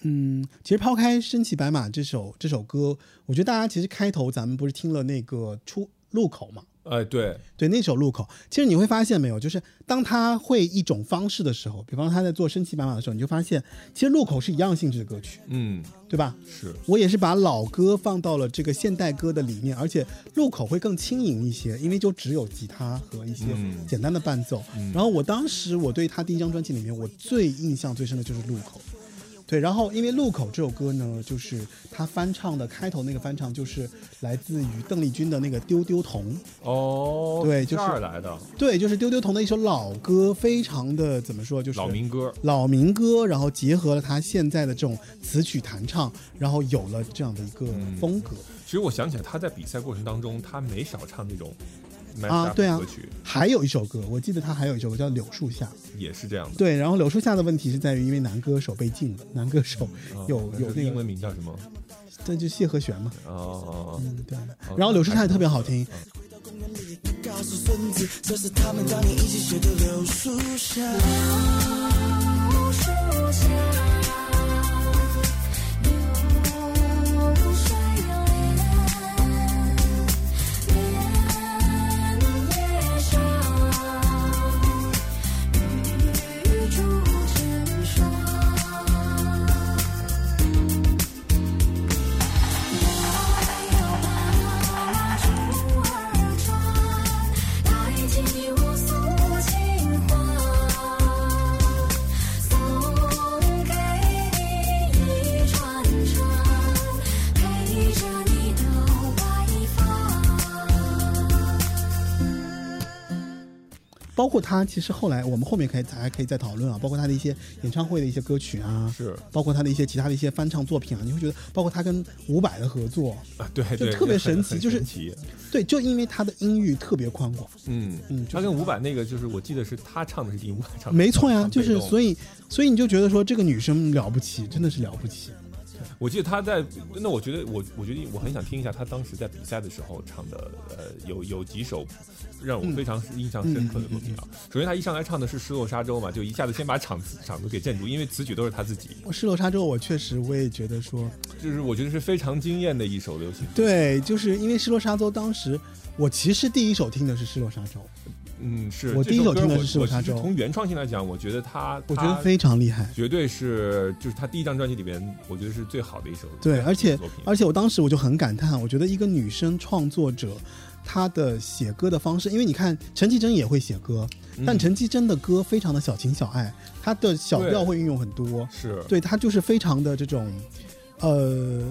嗯，其实抛开《身骑白马》这首这首歌，我觉得大家其实开头咱们不是听了那个出路口嘛？哎，对，对，那首路口，其实你会发现没有，就是当他会一种方式的时候，比方他在做《身骑白马》的时候，你就发现其实路口是一样性质的歌曲，嗯，对吧？是，我也是把老歌放到了这个现代歌的里面，而且路口会更轻盈一些，因为就只有吉他和一些嗯简单的伴奏。然后我当时我对他第一张专辑里面，我最印象最深的就是路口。对，然后因为《路口》这首歌呢，就是他翻唱的开头那个翻唱，就是来自于邓丽君的那个《丢丢童》。哦，对就是这儿来的对，就是丢丢童的一首老歌，非常的怎么说，就是老民歌。老民歌，然后结合了他现在的这种词曲弹唱，然后有了这样的一个嗯风格。其实我想起来，他在比赛过程当中，他没少唱那种啊对啊歌曲，还有一首歌，我记得他还有一首歌叫《柳树下》。也是这样的。对，然后柳树下的问题是在于，因为男歌手被禁了，男歌手啊 [laughs] 有有那个，英文名叫什么？这就谢和弦嘛。哦，嗯，对。然后柳树下也特别好听，告诉孙子，这是他们当年一起写的柳树下。柳树下，包括他其实后来我们后面可以还可以再讨论啊，包括他的一些演唱会的一些歌曲啊，是。包括他的一些其他的一些翻唱作品啊，你会觉得，包括他跟伍佰的合作，啊，对对，就特别神奇就是神奇。对，就因为他的音域特别宽广，嗯嗯就是他跟伍伍佰那个就是我记得是他唱的是第一，伍佰唱的没错呀，就是所以所以你就觉得说这个女生了不起，真的是了不起。[laughs] 我记得他在，那我觉得我我觉得我很想听一下他当时在比赛的时候唱的，呃，有有几首让我非常印象深刻的作品啊。首先他一上来唱的是《失落沙洲》嘛，就一下子先把场子场子给镇住，因为词曲都是他自己，失落沙洲，我确实我也觉得说，就是我觉得是非常惊艳的一首流行歌。对，就是因为失落沙洲当时我其实第一首听的是失落沙洲，嗯，是我第一首听的是失落沙洲我其实从原创性来讲，我觉得他我觉得非常厉害。绝对是就是他第一张专辑里边，我觉得是最好的一首对，而且。而且我当时我就很感叹，我觉得一个女生创作者，她的写歌的方式，因为你看陈绮贞也会写歌，但嗯陈绮贞的歌非常的小情小爱，她的小调会运用很多，是对她就是非常的这种，呃，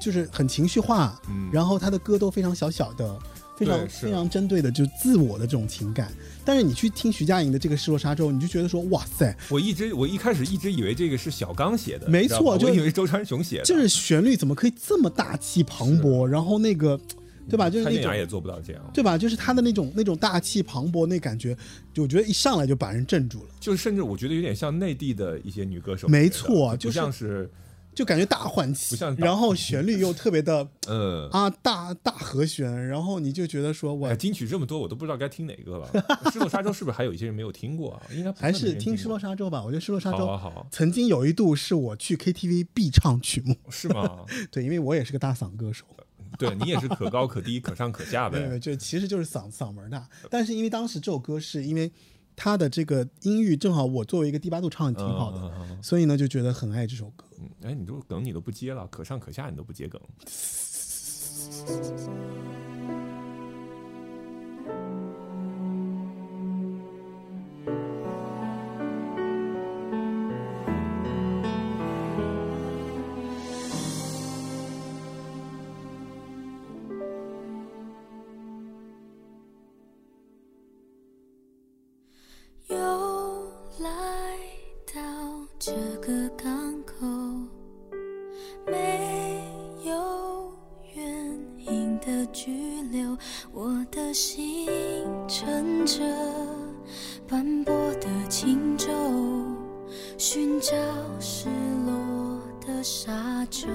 就是很情绪化，嗯然后她的歌都非常小小的。非常非常针对的，就是自我的这种情感。但是你去听徐佳莹的这个《失落沙洲》，你就觉得说，哇塞，我一直我一开始一直以为这个是小刚写的，没错就我以为是周传雄写的，就是旋律怎么可以这么大气磅礴？然后那个，对吧？就是那种蔡健雅也做不到这样，对吧？就是他的那种那种大气磅礴那感觉，就我觉得一上来就把人镇住了，就是甚至我觉得有点像内地的一些女歌手，没错就像是就感觉大换气然后旋律又特别的呃。啊大大和弦，然后你就觉得说我哎，金曲这么多，我都不知道该听哪个了。[laughs] 失落沙洲是不是还有一些人没有听过啊？应该还是听失落沙洲吧。我觉得失落沙洲好曾经有一度是我去 KTV 必唱曲目，是吗？[laughs] 对，因为我也是个大嗓歌手。对你也是可高可低，可上可下呗。[laughs] 就其实就是嗓嗓门大。但是因为当时这首歌是因为它的这个音域正好我作为一个低八度唱的挺好的，所以呢就觉得很爱这首歌。嗯哎，你都梗你都不接了，可上可下你都不接梗。斑驳的轻舟，寻找失落的沙洲。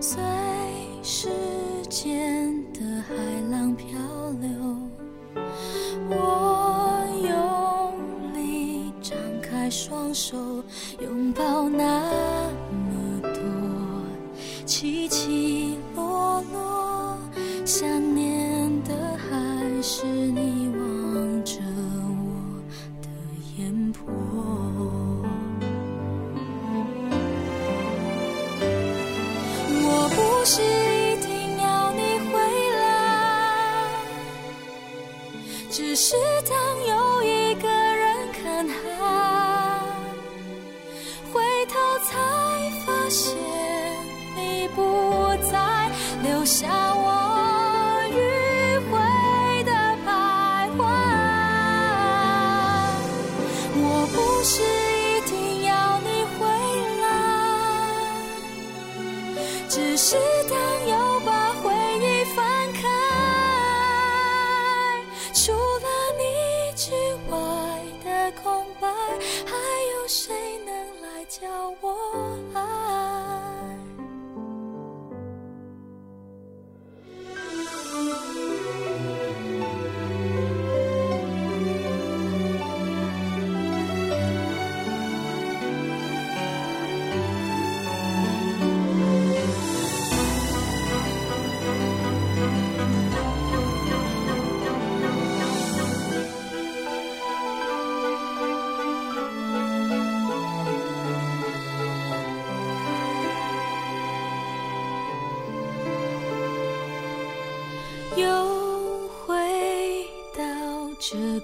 随时间的海浪漂流，我用力张开双手，拥抱那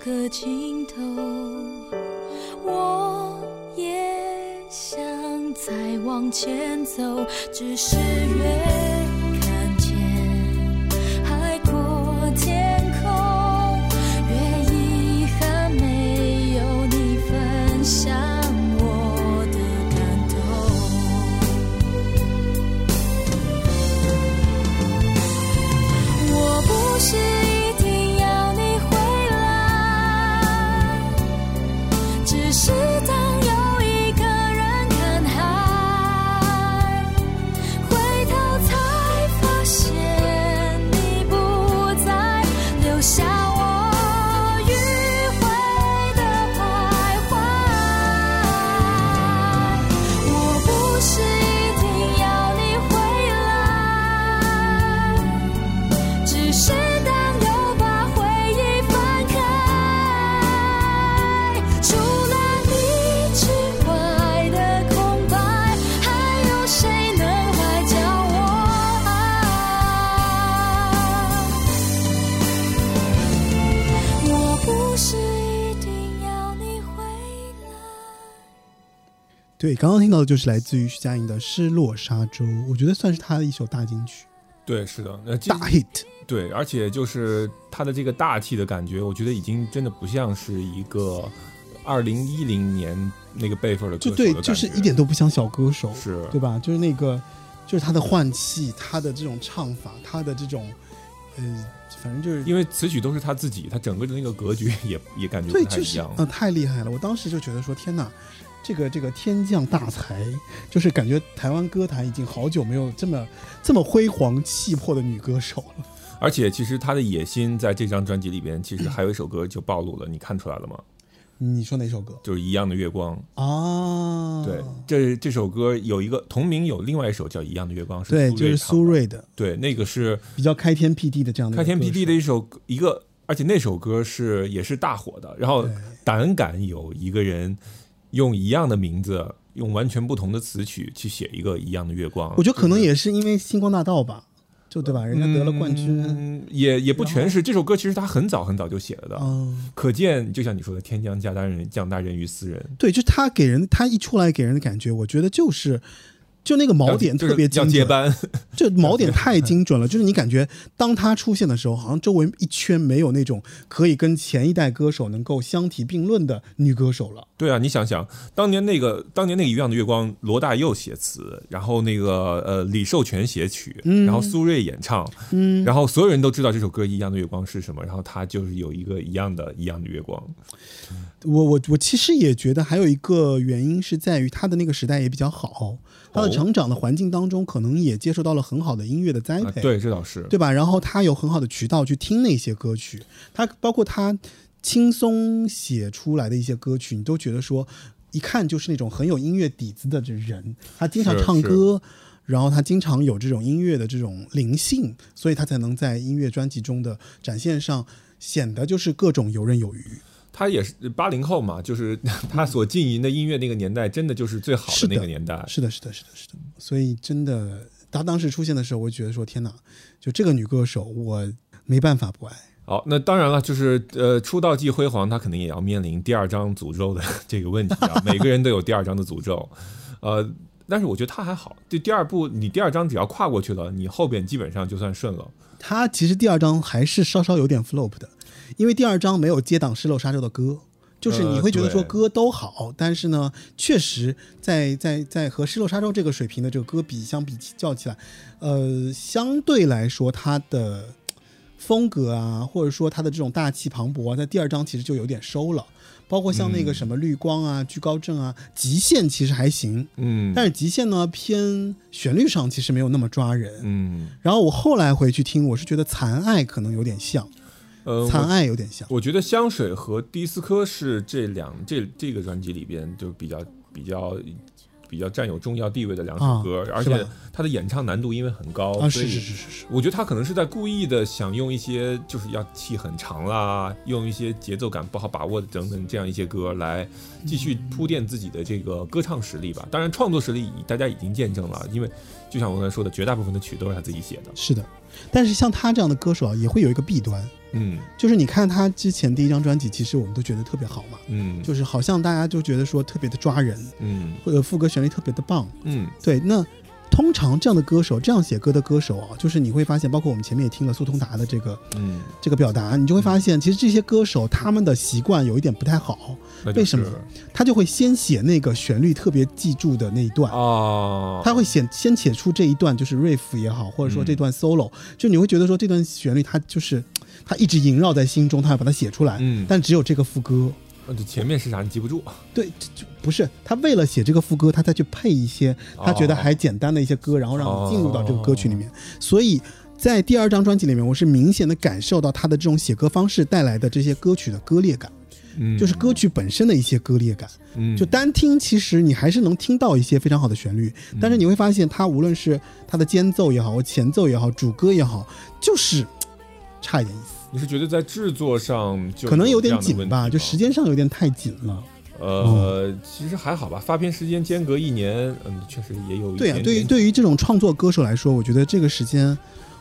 个尽头，我也想再往前走，只是越对，刚刚听到的就是来自于徐佳莹的《失落沙洲》，我觉得算是她的一首大金曲，对，是的，呃，大 hit。对，而且就是她的这个大气的感觉，我觉得已经真的不像是一个二零一零年那个辈分的歌对，手的感就是一点都不像小歌手，是对吧？就是那个，就是她的换气，她的这种唱法，她的这种，呃，反正就是因为词曲都是她自己，她整个的那个格局也也感觉对，不太就是一样。呃太厉害了。我当时就觉得说，天哪，这个这个天降大才，就是感觉台湾歌坛已经好久没有这么这么辉煌气魄的女歌手了。而且其实她的野心在这张专辑里边，其实还有一首歌就暴露了，你看出来了吗？你说哪首歌就是《一样的月光》。啊？对，这这首歌有一个同名，有另外一首叫《一样的月光》，是对，就是苏芮唱的。苏芮的，对，那个是比较开天辟地的这样的开天辟地的一首一个，而且那首歌是也是大火的。然后胆敢有一个人用一样的名字，用完全不同的词曲去写一个一样的月光。我觉得可能也是因为星光大道吧，就对吧？人家得了冠军，嗯，也也不全是。这首歌其实他很早很早就写了的，嗯，可见就像你说的“天将降大任降大任于斯人对，就他给人他一出来给人的感觉，我觉得就是就那个”，锚点特别精准，接班。这锚点太精准了，就是你感觉当他出现的时候，好像周围一圈没有那种可以跟前一代歌手能够相提并论的女歌手了。对啊，你想想，当年那个当年那个《一样的月光》，罗大佑写词，然后那个呃李寿全写曲，然后苏芮演唱，嗯，然后所有人都知道这首歌《一样的月光》是什么，然后他就是有一个一样的一样的月光。我我我其实也觉得还有一个原因是在于他的那个时代也比较好，他的哦成长的环境当中可能也接受到了很好的音乐的栽培，啊对，这倒是。对吧？然后他有很好的渠道去听那些歌曲，他包括他轻松写出来的一些歌曲，你都觉得说，一看就是那种很有音乐底子的这人。他经常唱歌，然后他经常有这种音乐的这种灵性，所以他才能在音乐专辑中的展现上显得就是各种游刃有余。他也是八零后嘛，就是他所经营的音乐那个年代，真的就是最好的的那个年代。是的，是的，是的，是的。所以真的，他当时出现的时候，我觉得说，天哪，就这个女歌手，我没办法不爱。好，那当然了，就是呃，出道即辉煌，他肯定也要面临第二张诅咒的这个问题啊。[laughs] 每个人都有第二张的诅咒，呃，但是我觉得他还好，就第二步，你第二章只要跨过去了，你后边基本上就算顺了。他其实第二章还是稍稍有点 flop 的，因为第二章没有接档《失落沙洲》的歌，就是你会觉得说歌都好，但是呢，确实在在在和《失落沙洲》这个水平的这个歌比相比较起来，呃，相对来说它的风格啊，或者说它的这种大气磅礴啊，在第二章其实就有点收了。包括像那个什么绿光啊、居高镇啊、极限其实还行，嗯，但是极限呢偏旋律上其实没有那么抓人。嗯。然后我后来回去听，我是觉得《残爱》可能有点像，呃，《残我爱》有点像。我觉得香水和迪斯科是这两这这个专辑里边就比较比较比较占有重要地位的两首歌，而且啊是吧它的演唱难度因为很高啊，所以是是是是是，我觉得他可能是在故意的想用一些就是要气很长啦，用一些节奏感不好把握的等等这样一些歌来继续铺垫自己的这个歌唱实力吧。当然，创作实力大家已经见证了，因为就像我刚才说的，绝大部分的曲都是他自己写的。是的。但是像他这样的歌手啊，也会有一个弊端，嗯。就是你看他之前第一张专辑，其实我们都觉得特别好嘛，嗯。就是好像大家就觉得说特别的抓人，嗯。或者副歌旋律特别的棒。嗯。对，那通常这样的歌手，这样写歌的歌手啊，就是你会发现，包括我们前面也听了苏通达的这个嗯，这个表达，你就会发现，其实这些歌手他们的习惯有一点不太好，就是。为什么？他就会先写那个旋律特别记住的那一段。哦，他会写先写出这一段就是 riff 也好，或者说这段 solo，、就你会觉得说这段旋律它就是它一直萦绕在心中，他要把它写出来，嗯。但只有这个副歌，前面是啥你记不住，对，就就不是他为了写这个副歌，他再去配一些他觉得还简单的一些歌，然后让你进入到这个歌曲里面，所以。在第二张专辑里面，我是明显的感受到他的这种写歌方式带来的这些歌曲的割裂感，嗯，就是歌曲本身的一些割裂感。嗯。就单听，其实你还是能听到一些非常好的旋律，嗯。但是你会发现，它无论是它的间奏也好，或前奏也好，主歌也好，就是差一点意思，你是觉得在制作上就可能有点紧吧，就时间上有点太紧了。呃，其实还好吧，发片时间间隔一年，嗯，确实也有一对啊、对于对于这种创作歌手来说，我觉得这个时间，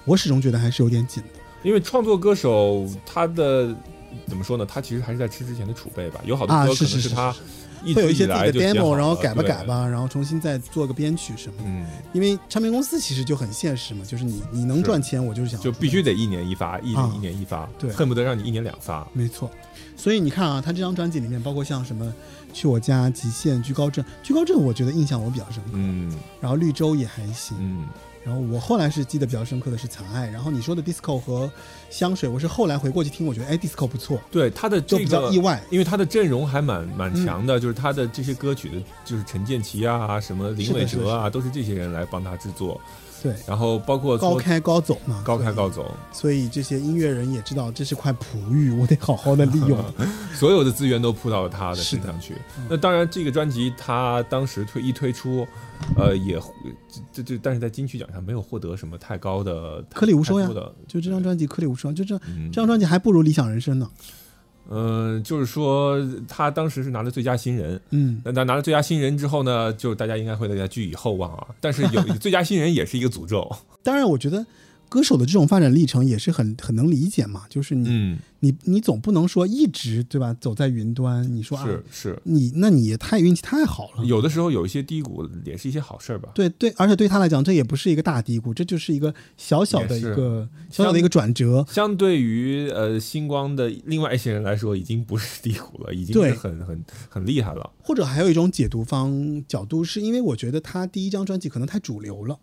我始终觉得还是有点紧的。因为创作歌手他的怎么说呢？他其实还是在吃之前的储备吧，有好多啊歌是是是可能他一会有一些自己的 demo，然后改吧改吧，然后重新再做个编曲什么的。嗯，因为唱片公司其实就很现实嘛，就是你你能赚钱，我就是想就必须得一年一发，一啊。一年一发，对。恨不得让你一年两发。没错，所以你看啊，他这张专辑里面包括像什么去我家、极限、居高镇，居高镇我觉得印象我比较深刻，嗯。然后绿洲也还行，嗯然后我后来是记得比较深刻的是残爱，然后你说的 disco 和香水，我是后来回过去听，我觉得哎 disco 不错，对他的这就比较意外。因为他的阵容还蛮蛮嗯强的，就是他的这些歌曲的，就是陈建奇啊，什么林是的是的伟哲啊，都是这些人来帮他制作。对，然后包括高开高走嘛，高开高走，所以这些音乐人也知道这是块璞玉，我得好好的利用。[laughs] 所有的资源都扑到了他的身上去嗯。那当然，这个专辑他当时推一推出，呃，也这这，但是在金曲奖上没有获得什么太高的颗粒无收呀就这张专辑颗粒无收，就这嗯这张专辑还不如《理想人生》呢。呃，就是说他当时是拿了最佳新人。嗯，那他拿了最佳新人之后呢，就大家应该会对他寄予厚望啊。但是有 [laughs] 最佳新人也是一个诅咒。当然，我觉得歌手的这种发展历程也是很很能理解嘛，就是你、嗯，你你总不能说一直对吧走在云端，你说啊是是，你那你也太运气太好了。有的时候有一些低谷也是一些好事儿吧。对对，而且对他来讲，这也不是一个大低谷，这就是一个小小的一个小小的一个转折。相对于呃星光的另外一些人来说，已经不是低谷了，已经是很很很厉害了。或者还有一种解读方角度，是因为我觉得他第一张专辑可能太主流了，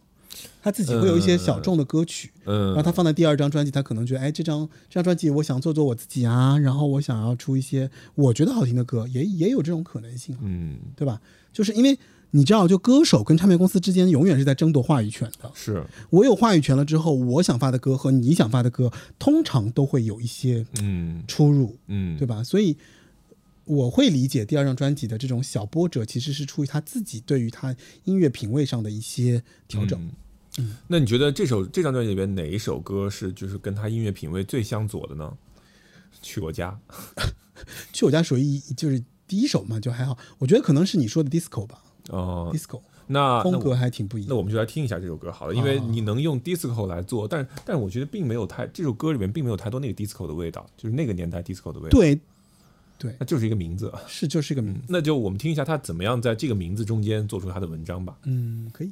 他自己会有一些小众的歌曲，嗯，然后他放在第二张专辑，他可能觉得，哎，这张这张专辑我想做做我自己啊，然后我想要出一些我觉得好听的歌，也也有这种可能性啊，嗯对吧？就是因为你知道，就歌手跟唱片公司之间永远是在争夺话语权的。是我有话语权了之后，我想发的歌和你想发的歌，通常都会有一些嗯出入，嗯对吧？所以我会理解第二张专辑的这种小波折，其实是出于他自己对于他音乐品味上的一些调整。嗯那你觉得这首这张专辑里边哪一首歌是就是跟他音乐品味最相左的呢？去我家，[laughs] 去我家属于一就是第一首嘛，就还好。我觉得可能是你说的 disco 吧、哦、d i s c o 那风格还挺不一样。那我们就来听一下这首歌好了，因为你能用 disco 来做，但但我觉得并没有太这首歌里面并没有太多那个 disco 的味道，就是那个年代 disco 的味道，，对对，那就是一个名字。是就是一个名字。那就我们听一下他怎么样在这个名字中间做出他的文章吧。嗯，可以。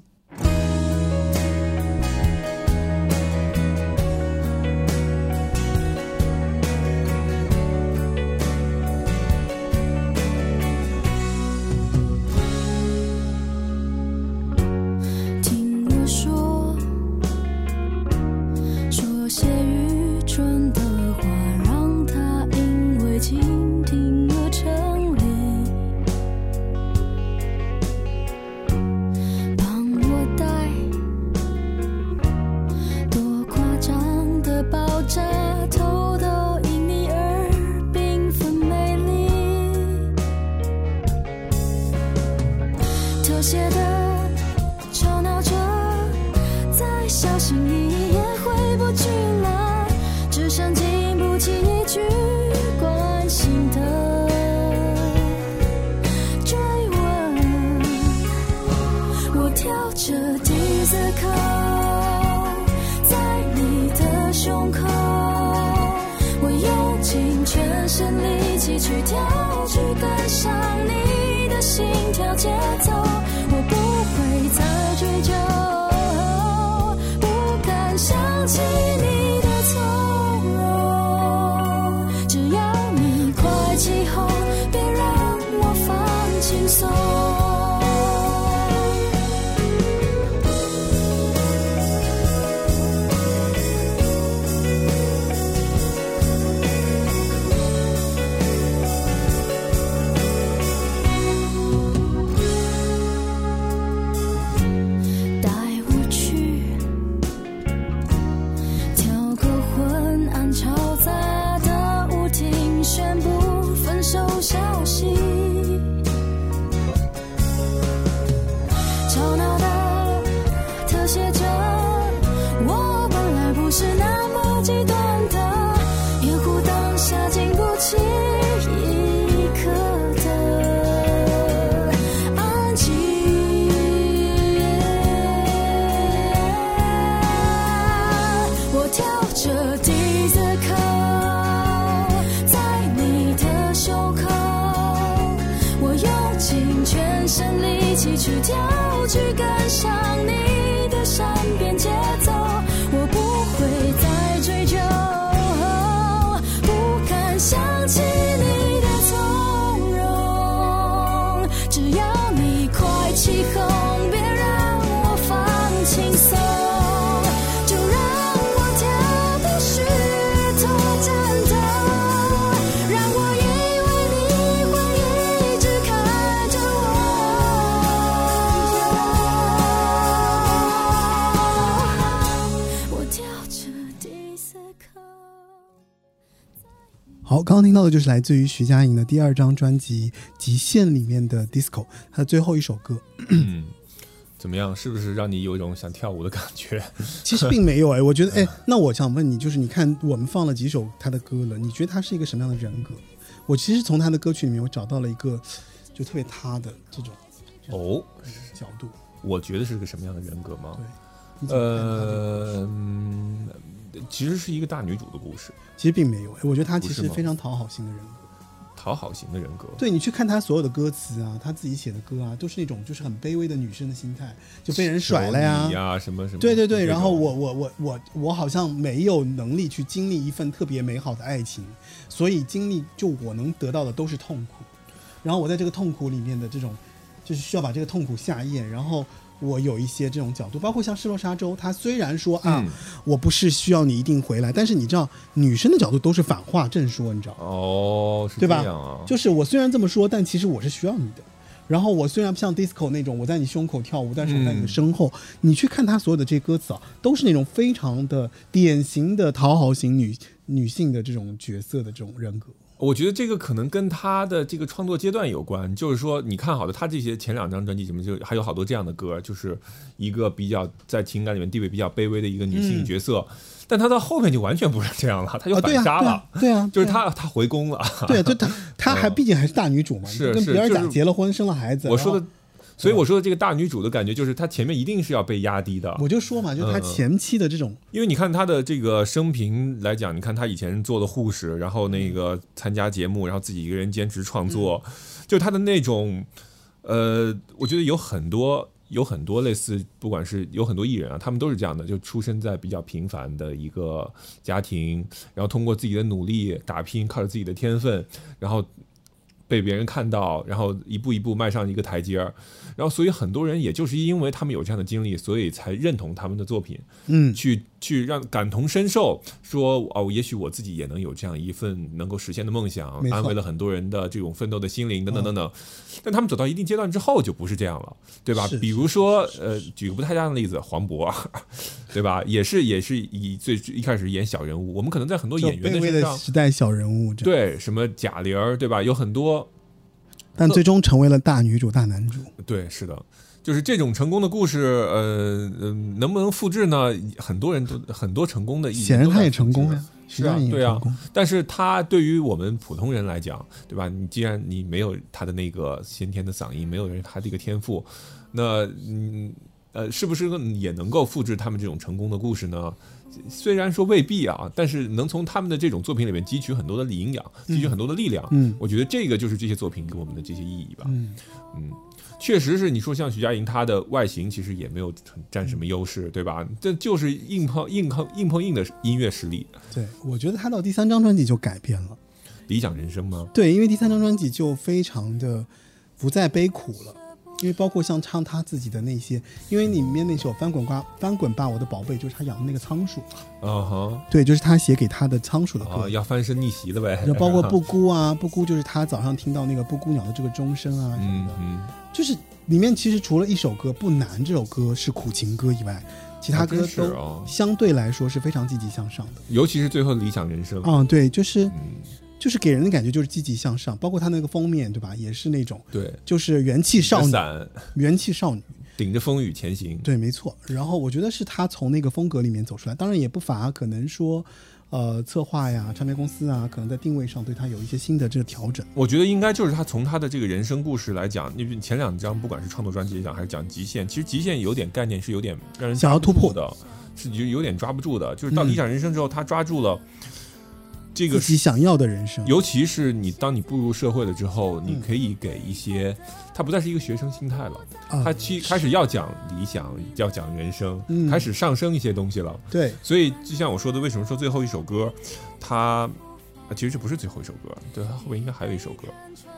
向你的善变节奏。刚刚听到的就是来自于徐佳莹的第二张专辑《极限》里面的 disco，它的最后一首歌。嗯，怎么样？是不是让你有一种想跳舞的感觉？[laughs] 其实并没有哎，我觉得哎，那我想问你，就是你看我们放了几首他的歌了，你觉得他是一个什么样的人格？我其实从他的歌曲里面，我找到了一个就特别他的这种哦，角度。我觉得是个什么样的人格吗？对？呃，嗯其实是一个大女主的故事，其实并没有，我觉得她其实非常讨好型的人格。讨好型的人格。对你去看她所有的歌词啊，她自己写的歌啊，都是那种就是很卑微的女生的心态，就被人甩了。呀，什么什么。对对对，然后我我我我我好像没有能力去经历一份特别美好的爱情，所以经历就我能得到的都是痛苦，然后我在这个痛苦里面的这种，就是需要把这个痛苦下咽，然后我有一些这种角度，包括像《失落沙洲》，它虽然说啊，嗯我不是需要你一定回来，但是你知道女生的角度都是反话正说，你知道？哦，是对吧这样啊，就是我虽然这么说，但其实我是需要你的。然后我虽然不像 disco 那种我在你胸口跳舞，但是我在你的身后。你去看他所有的这些歌词啊，都是那种非常的典型的讨好型女女性的这种角色的这种人格。我觉得这个可能跟他的这个创作阶段有关，就是说，你看好的他这些前两张专辑里面就还有好多这样的歌，就是一个比较在情感里面地位比较卑微的一个女性角色，但他到后面就完全不是这样了，他就反杀了，对啊，对啊，就是他他回宫了。对啊，就她她 [laughs] 还毕竟还是大女主嘛，是跟比尔是就是贾结了婚，生了孩子。我说的，所以我说的这个大女主的感觉，就是她前面一定是要被压低的，我就说嘛，就她前期的这种，因为你看她的这个生平来讲，你看她以前做的护士，然后那个参加节目，然后自己一个人坚持创作，就她的那种，呃，我觉得有很多。有很多类似，不管是有很多艺人啊，他们都是这样的，就出生在比较平凡的一个家庭，然后通过自己的努力打拼，靠着自己的天分，然后被别人看到，然后一步一步迈上一个台阶儿，然后所以很多人也就是因为他们有这样的经历，所以才认同他们的作品，嗯，去去让感同身受，说哦，也许我自己也能有这样一份能够实现的梦想安慰了很多人的这种奋斗的心灵，等等等等。但他们走到一定阶段之后就不是这样了，对吧？比如说，呃，举个不太一样的例子，黄渤，[laughs] 对吧？也是也是以最一开始演小人物，我们可能在很多演员的身上，时代小人物，对什么贾玲儿，对吧？有很多但最终成为了大女主、大男主。对，是的，就是这种成功的故事，呃，嗯、能不能复制呢？很多人都很多成功的显然他也成功呀，徐是啊对啊。但是他对于我们普通人来讲，对吧？你既然你没有他的那个先天的嗓音，没有他的一个天赋，那嗯呃，是不是也能够复制他们这种成功的故事呢？虽然说未必啊，但是能从他们的这种作品里面汲取很多的营养，汲取很多的力量。嗯我觉得这个就是这些作品给我们的这些意义吧。嗯，嗯，确实是你说像徐佳莹，她的外形其实也没有占什么优势，对吧？这就是硬碰硬碰硬碰硬的音乐实力。对，我觉得她到第三张专辑就改变了。理想人生吗？对，因为第三张专辑就非常的不再悲苦了。因为包括像唱他自己的那些，因为里面那首《翻滚吧翻滚吧我的宝贝》就是他养的那个仓鼠，啊哈，对，就是他写给他的仓鼠的歌。啊，。要翻身逆袭了呗。就包括布谷啊，[laughs] 布谷就是他早上听到那个布谷鸟的这个钟声啊什么的，嗯。嗯，就是里面其实除了一首歌《不难》这首歌是苦情歌以外，其他歌都哦。相对来说是非常积极向上的。尤其是最后理想人生，嗯，对，就是嗯，就是给人的感觉就是积极向上，包括他那个封面对吧，也是那种对，就是元气少女，伞元气少女。顶着风雨前行。对，没错。然后我觉得是他从那个风格里面走出来，当然也不乏可能说，呃，策划呀、唱片公司啊，可能在定位上对他有一些新的这个调整。我觉得应该就是他从他的这个人生故事来讲，因为前两张不管是创作专辑讲还是讲极限，其实极限有点概念是有点让人想要突破的，是有有点抓不住的。就是到嗯理想人生之后，他抓住了这个自己想要的人生，尤其是你当你步入社会了之后，你嗯可以给一些，他不再是一个学生心态了，啊。他去开始要讲理想，要讲人生，嗯。开始上升一些东西了。对，所以就像我说的，为什么说最后一首歌，它啊其实这不是最后一首歌，对，它后面应该还有一首歌，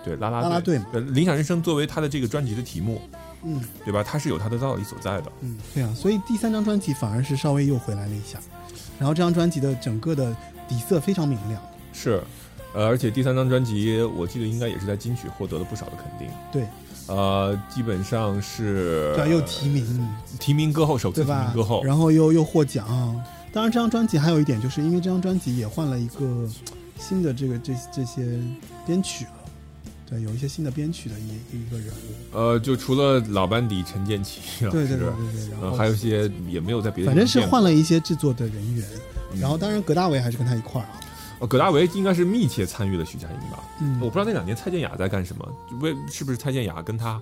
对，啦啦啦啦队嘛。呃，理想人生作为他的这个专辑的题目，嗯。对吧？他是有他的道理所在的。嗯，对啊，所以第三张专辑反而是稍微又回来了一下，然后这张专辑的整个的底色非常明亮，是，呃，而且第三张专辑，我记得应该也是在金曲获得了不少的肯定。对，呃，基本上是对啊，又提名，提名歌后，首次提名对吧歌后，？然后又又获奖。当然，这张专辑还有一点，就是因为这张专辑也换了一个新的这个这这些编曲了，对，有一些新的编曲的一一个人物，呃，就除了老班底陈建奇对对对对对，然呃，后还有一些也没有在别的反正是换了一些制作的人员，嗯然后当然葛大为还是跟他一块儿啊，呃葛大为应该是密切参与了徐佳莹吧？嗯。我不知道那两年蔡健雅在干什么，为是不是蔡健雅跟他？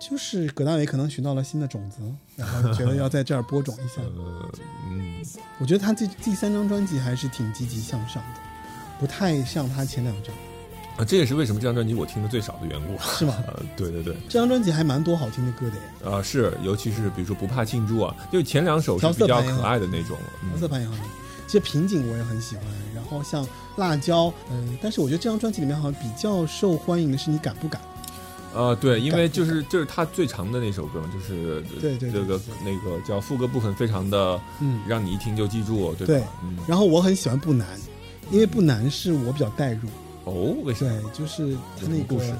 就是葛大为可能寻到了新的种子，然后觉得要在这儿播种一下。[laughs] 呃，嗯，我觉得他这第三张专辑还是挺积极向上的，不太像他前两张，啊，这也是为什么这张专辑我听的最少的缘故。是吗？[laughs] 呃，对对对，这张专辑还蛮多好听的歌的耶，啊、是，尤其是比如说不怕庆祝啊，就前两首是比较可爱的那种。调色嗯，盘也好听。其实瓶颈我也很喜欢，然后像辣椒，嗯、但是我觉得这张专辑里面好像比较受欢迎的是你敢不敢？呃，对，因为就是就是他最长的那首歌嘛，就是对对对这个那个叫副歌部分，非常的嗯，让你一听就记住，对对吧？嗯，然后我很喜欢不难，因为不难是我比较代入，哦，为什么？对，就是他那个故事，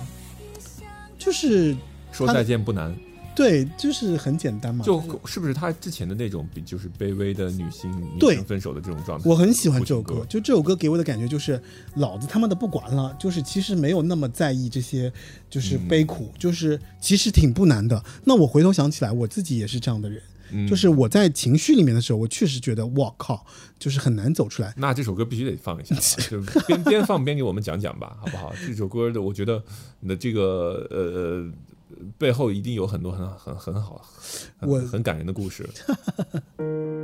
就是说再见不难，对，就是很简单嘛。就是不是他之前的那种比就是卑微的女性女对生分手的这种状态？我很喜欢这首歌就这首歌给我的感觉就是，老子他妈的不管了，就是其实没有那么在意这些，就是嗯悲苦，就是其实挺不难的。那我回头想起来，我自己也是这样的人，嗯就是我在情绪里面的时候，我确实觉得，我靠，就是很难走出来。那这首歌必须得放一下，[laughs] 就边边放边给我们讲讲吧，好不好？这首歌的，我觉得你的这个呃背后一定有很多很很很好、很我很感人的故事。[laughs] [laughs]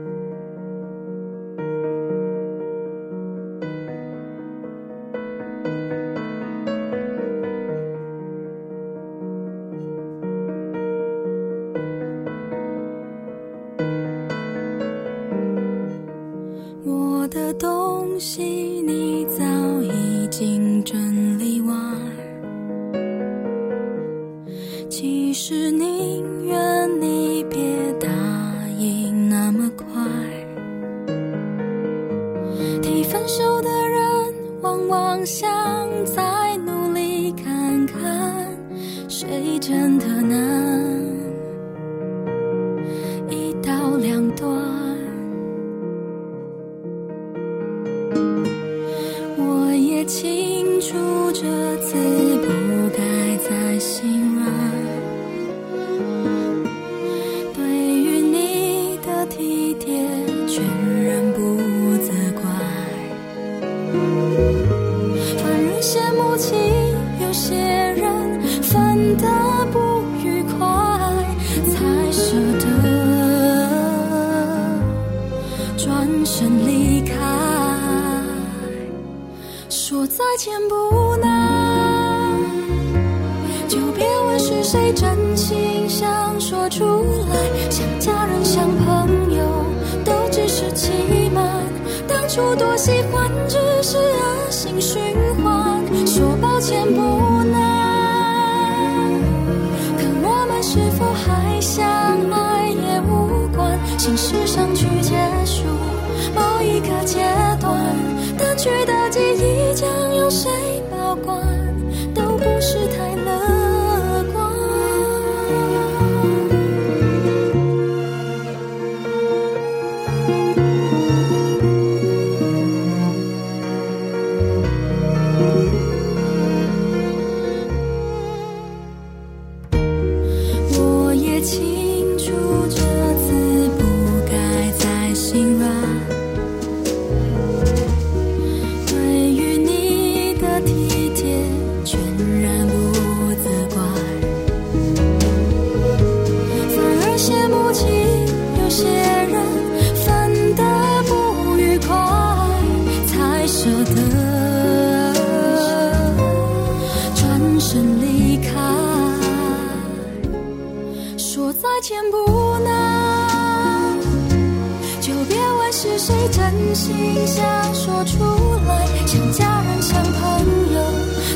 真心想说出来。像家人，像朋友，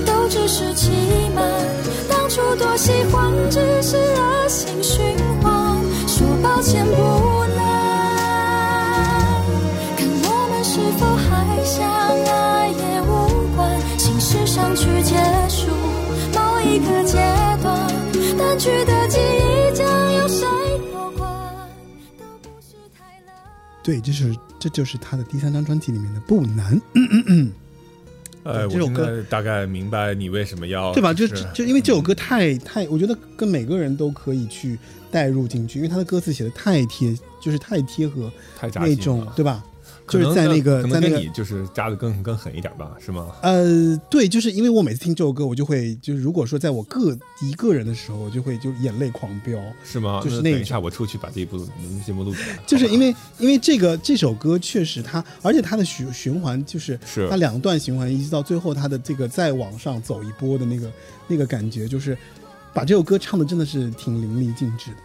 都只是欺瞒。当初多喜欢，只是恶性循环。说抱歉不难，看我们是否还相爱也无关。心事上去结束某一个阶段，淡去的记忆将由谁保管，都不是太乐。对，这是这就是他的第三张专辑里面的《不难》，呃，我这首歌。大概明白你为什么要对吧？就是就因为这首歌太太，我觉得跟每个人都可以去代入进去，因为他的歌词写的太贴，就是太贴合太扎那种对吧？就是在那个在那个你就是扎的更更狠一点吧，是吗？呃，对，就是因为我每次听这首歌，我就会就是如果说在我个一个人的时候，我就会就眼泪狂飙，是吗？就是那那等一下，我出去把这一部节目录起来。[laughs] 就是因为为因为这个这首歌确实它，而且它的循循环就是是它两段循环，一直到最后它的这个再往上走一波的那个那个感觉，就是把这首歌唱的真的是挺淋漓尽致的。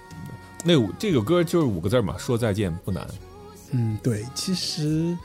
那五这个歌就是五个字嘛，说再见不难。嗯，对，其实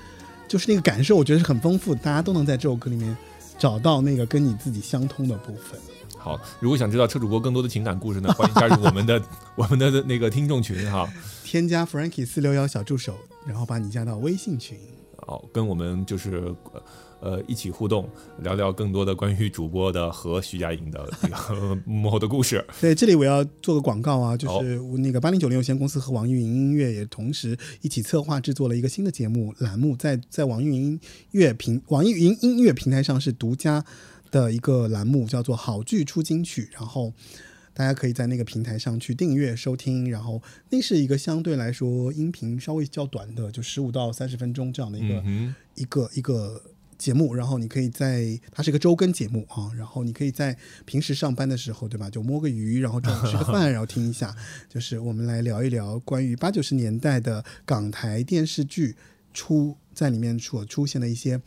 就是那个感受，我觉得是很丰富的，大家都能在这首歌里面找到那个跟你自己相通的部分。好，如果想知道车主播更多的情感故事呢，欢迎加入我们的 [laughs] 我们的那个听众群哈。添加 Frankie 四六幺小助手，然后把你加到微信群。好，跟我们就是呃呃一起互动，聊聊更多的关于主播的和徐佳莹的这个 [laughs] 幕后的故事。[laughs] 对，这里我要做个广告啊，就是那个八零九零有限公司和网易云音乐也同时一起策划制作了一个新的节目栏目，在在网易云音乐平网易云音乐平台上是独家的一个栏目，叫做“好剧出金曲”，然后。大家可以在那个平台上去订阅收听，然后那是一个相对来说音频稍微较短的，就十五到三十分钟这样的一个、嗯一个一个节目，然后你可以在它是一个周更节目啊，然后你可以在平时上班的时候，对吧？就摸个鱼，然后中午吃个饭，然后听一下，就是我们来聊一聊关于八九十年代的港台电视剧出在里面所出现的一些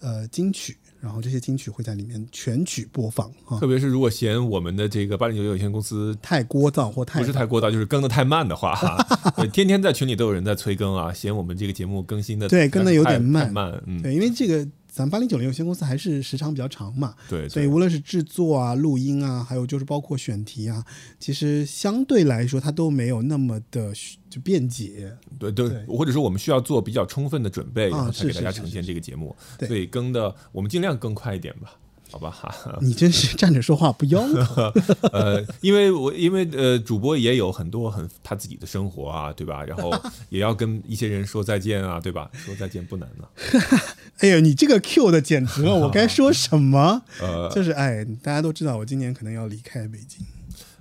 呃金曲，然后这些金曲会在里面全曲播放啊，，特别是如果嫌我们的这个八零九九有限公司太聒噪或太不是太聒噪，就是更的太慢的话，哈，对天天在群里都有人在催更啊，嫌我们这个节目更新的对更的有点慢太慢，嗯，对，因为这个咱八零九零有限公司还是时长比较长嘛，对，所以无论是制作啊、录音啊，还有就是包括选题啊，其实相对来说它都没有那么的就便捷。对对对。或者说我们需要做比较充分的准备，然后才给大家呈现这个节目，对。所以更的我们尽量更快一点吧，好吧哈。你真是站着说话不腰疼。[laughs] 呃，因为我因为呃，主播也有很多很他自己的生活啊，对吧？然后也要跟一些人说再见啊，对吧？说再见不难呢、[laughs] 哎呀，你这个 Q 的简直了，我该说什么？呃就是哎，大家都知道我今年可能要离开北京。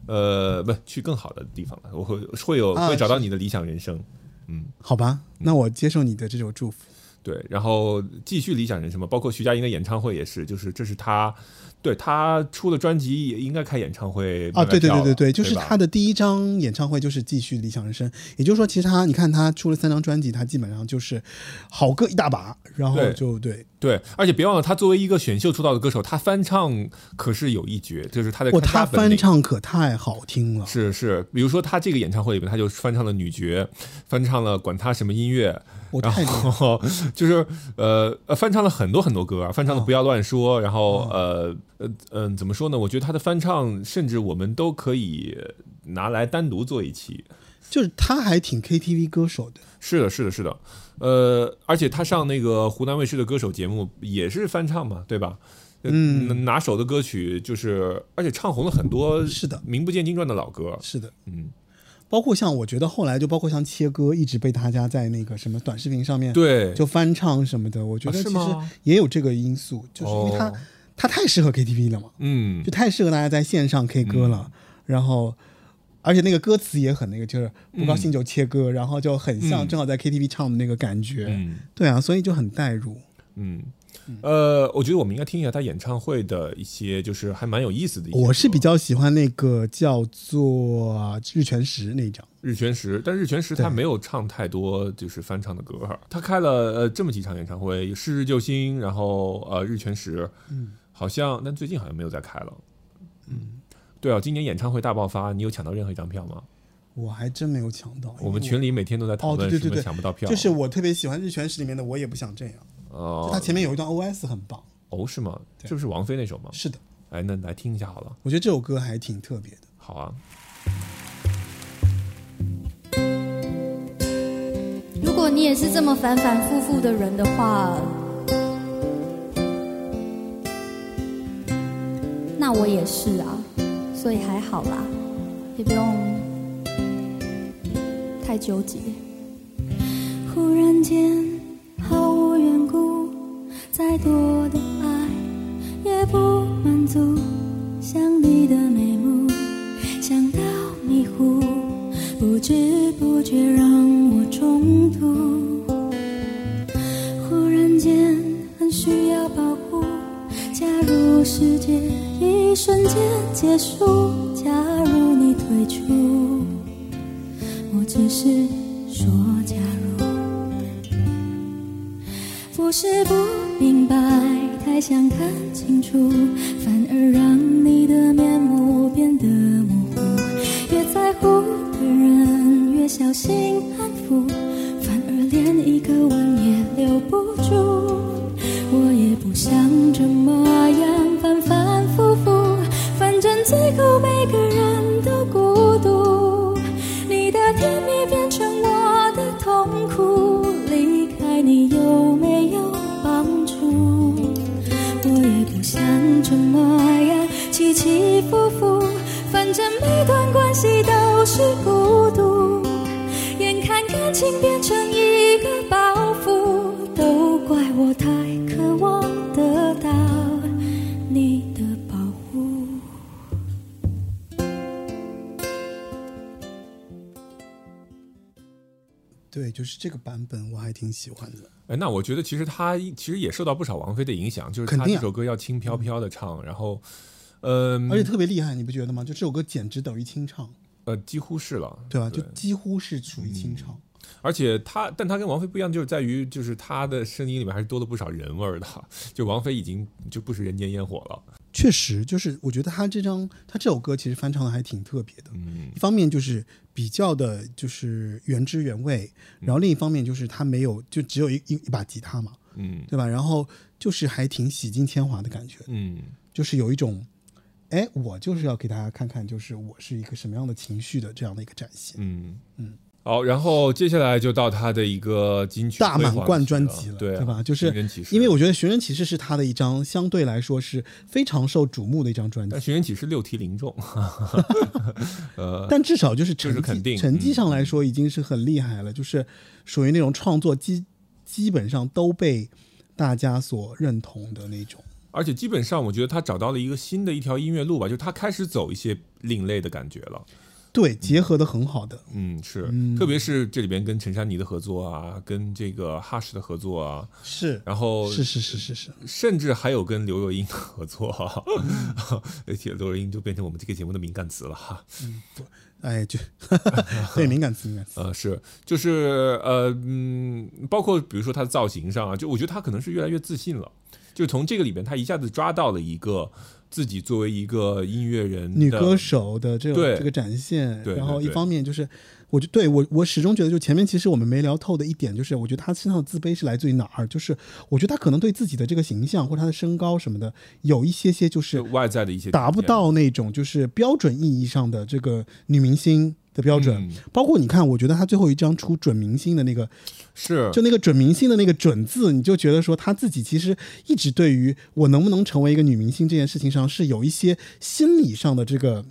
呃，不去更好的地方了，我会会有啊会找到你的理想人生。嗯好吧，那我接受你的这种祝福。对，然后继续理想人生嘛，包括徐佳莹的演唱会也是，就是这是他，对他出了专辑也应该开演唱会啊，对对对对对，就是吧他的第一张演唱会就是继续《理想人生》，也就是说，其实他你看他出了三张专辑，他基本上就是好歌一大把，然后就对对，而且别忘了，他作为一个选秀出道的歌手，他翻唱可是有一绝，就是他的他翻唱可太好听了。是是，比如说他这个演唱会里面，他就翻唱了女爵，翻唱了管他什么音乐，然我太厉害了后 [laughs] 就是呃呃翻唱了很多很多歌啊，翻唱了哦不要乱说，然后哦呃呃嗯、怎么说呢？我觉得他的翻唱，甚至我们都可以拿来单独做一期。就是他还挺 KTV 歌手的，是的，是的，是的，呃，而且他上那个湖南卫视的歌手节目也是翻唱嘛，对吧？呃嗯。拿手的歌曲就是，而且唱红了很多是的。名不见经传的老歌。是的，嗯，包括像我觉得后来就包括像切歌，一直被大家在那个什么短视频上面对，就翻唱什么的，我觉啊得其实也有这个因素，就是因为它、哦。他太适合 KTV 了嘛，嗯。就，太适合大家在线上 K 歌了，然后。而且那个歌词也很那个，就是不高兴就切歌，然后就很像嗯。正好在 KTV 唱的那个感觉，嗯。对啊，所以就很代入。嗯，呃，我觉得我们应该听一下他演唱会的一些，就是还蛮有意思的一些。我是比较喜欢那个叫做《日全食》那一张，日全食，但日全食他没有唱太多就是翻唱的歌，他开了呃这么几场演唱会，有是日救星，然后呃日全食，嗯，好像但最近好像没有再开了，嗯，对啊，今年演唱会大爆发，你有抢到任何一张票吗？我还真没有抢到。我们群里每天都在讨哦论什么对对对对抢不到票，就是我特别喜欢《日全食》里面的，我也不想这样。哦就，它前面有一段 OS 很棒，哦是吗？对是不是王菲那首吗？是的，哎，那来听一下好了，我觉得这首歌还挺特别的。好啊，如果你也是这么反反复复的人的话，那我也是啊，所以还好啦，也不用太纠结。忽然间，毫无再多的爱也不满足，想你的眉目，想到迷糊，不知不觉让我中毒。忽然间很需要保护，假如世界一瞬间结束，假如你退出，我只是说假如。不是不明白，太想看清楚，反而让你的面目变得模糊。越在乎的人，越小心安抚，反而连一个吻也留不住。我也不想这么样反反复复，反正最后每个人起伏伏，反正每段关系都是孤独。眼看感情变成一个包袱，都怪我太渴望得到你的保护。对，就是这个版本我还挺喜欢的。哎，那我觉得其实他其实也受到不少王菲的影响，就是他这首歌要轻飘飘的唱，然后，嗯、而且特别厉害，你不觉得吗？就这首歌简直等于清唱，呃，几乎是了，对吧？就几乎是属于清唱。而且他，但他跟王菲不一样，就是在于，就是他的声音里面还是多了不少人味儿的。就王菲已经就不食人间烟火了，确实，就是我觉得他这张他这首歌其实翻唱的还挺特别的。嗯一方面就是比较的，就是原汁原味，然后另一方面就是他没有，就只有一一一把吉他嘛，嗯对吧？然后就是还挺洗尽铅华的感觉，嗯就是有一种，哎，我就是要给大家看看，就是我是一个什么样的情绪的这样的一个展现。嗯嗯。好，然后接下来就到他的一个金曲大满贯专辑了，对啊对吧？就是因为我觉得《寻人启事》是他的一张相对来说是非常受瞩目的一张专辑但，寻人启事六题零中，[laughs] 呃，但至少就是成绩就是肯定成绩嗯上来说已经是很厉害了，就是属于那种创作基基本上都被大家所认同的那种。而且基本上我觉得他找到了一个新的一条音乐路吧，就是他开始走一些另类的感觉了。对，结合的很好的，嗯，是，嗯特别是这里边跟陈珊妮的合作啊，跟这个 Hush 的合作啊，是然后是是是是是，甚至还有跟刘若英的合作、啊，而 [laughs] 且刘若英就变成我们这个节目的敏感词了哈。嗯哎，就 [laughs] 对敏感词敏感词，呃，是，就是呃，嗯，包括比如说他的造型上啊，就我觉得他可能是越来越自信了，就从这个里边，他一下子抓到了一个自己作为一个音乐人女歌手的这种对这个展现，然后一方面就是，我就对我我始终觉得，就前面其实我们没聊透的一点，就是我觉得他身上的自卑是来自于哪儿？就是我觉得他可能对自己的这个形象或者他的身高什么的，有一些些就是外在的一些达不到那种就是标准意义上的这个女明星的标准。嗯包括你看，我觉得他最后一张出准明星的那个，是就那个准明星的那个准字，你就觉得说他自己其实一直对于我能不能成为一个女明星这件事情上是有一些心理上的这个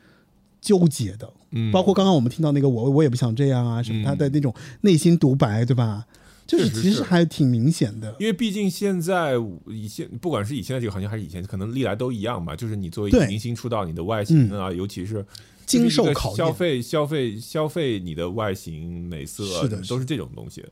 [tsk] 纠结的。嗯包括刚刚我们听到那个我我也不想这样啊什么，嗯他的那种内心独白，对吧？就是其实还挺明显的。因为毕竟现在以现不管是以现在这个行业还是以前，可能历来都一样吧。就是你作为一个明星出道，你的外形啊，尤其是经受考验。消费、消费、消费你的外形、美色，是的都是这种东西。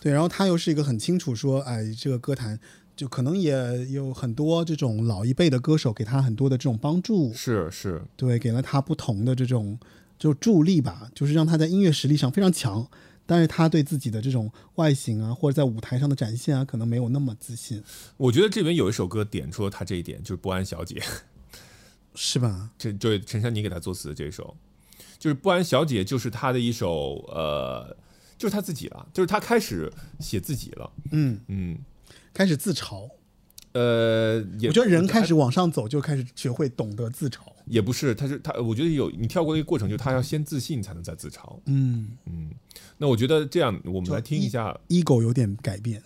对，然后他又是一个很清楚说，哎，这个歌坛就可能也有很多这种老一辈的歌手给他很多的这种帮助，是是，对，给了他不同的这种就助力吧，就是让他在音乐实力上非常强。但是他对自己的这种外形啊，或者在舞台上的展现啊，可能没有那么自信，我觉得这边有一首歌点出了他这一点，就是《不安小姐》，是吧？这就是陈珊妮给他作词的这首，就是《不安小姐》，就是他的一首呃，就是他自己了，就是他开始写自己了。嗯，嗯，开始自嘲。呃，也我觉得人开始往上走，就开始学会懂得自嘲。也不是，他是他，我觉得有你跳过一个过程，就是他要先自信，才能再自嘲。嗯嗯，那我觉得这样，我们来听一下。，ego 有点改变。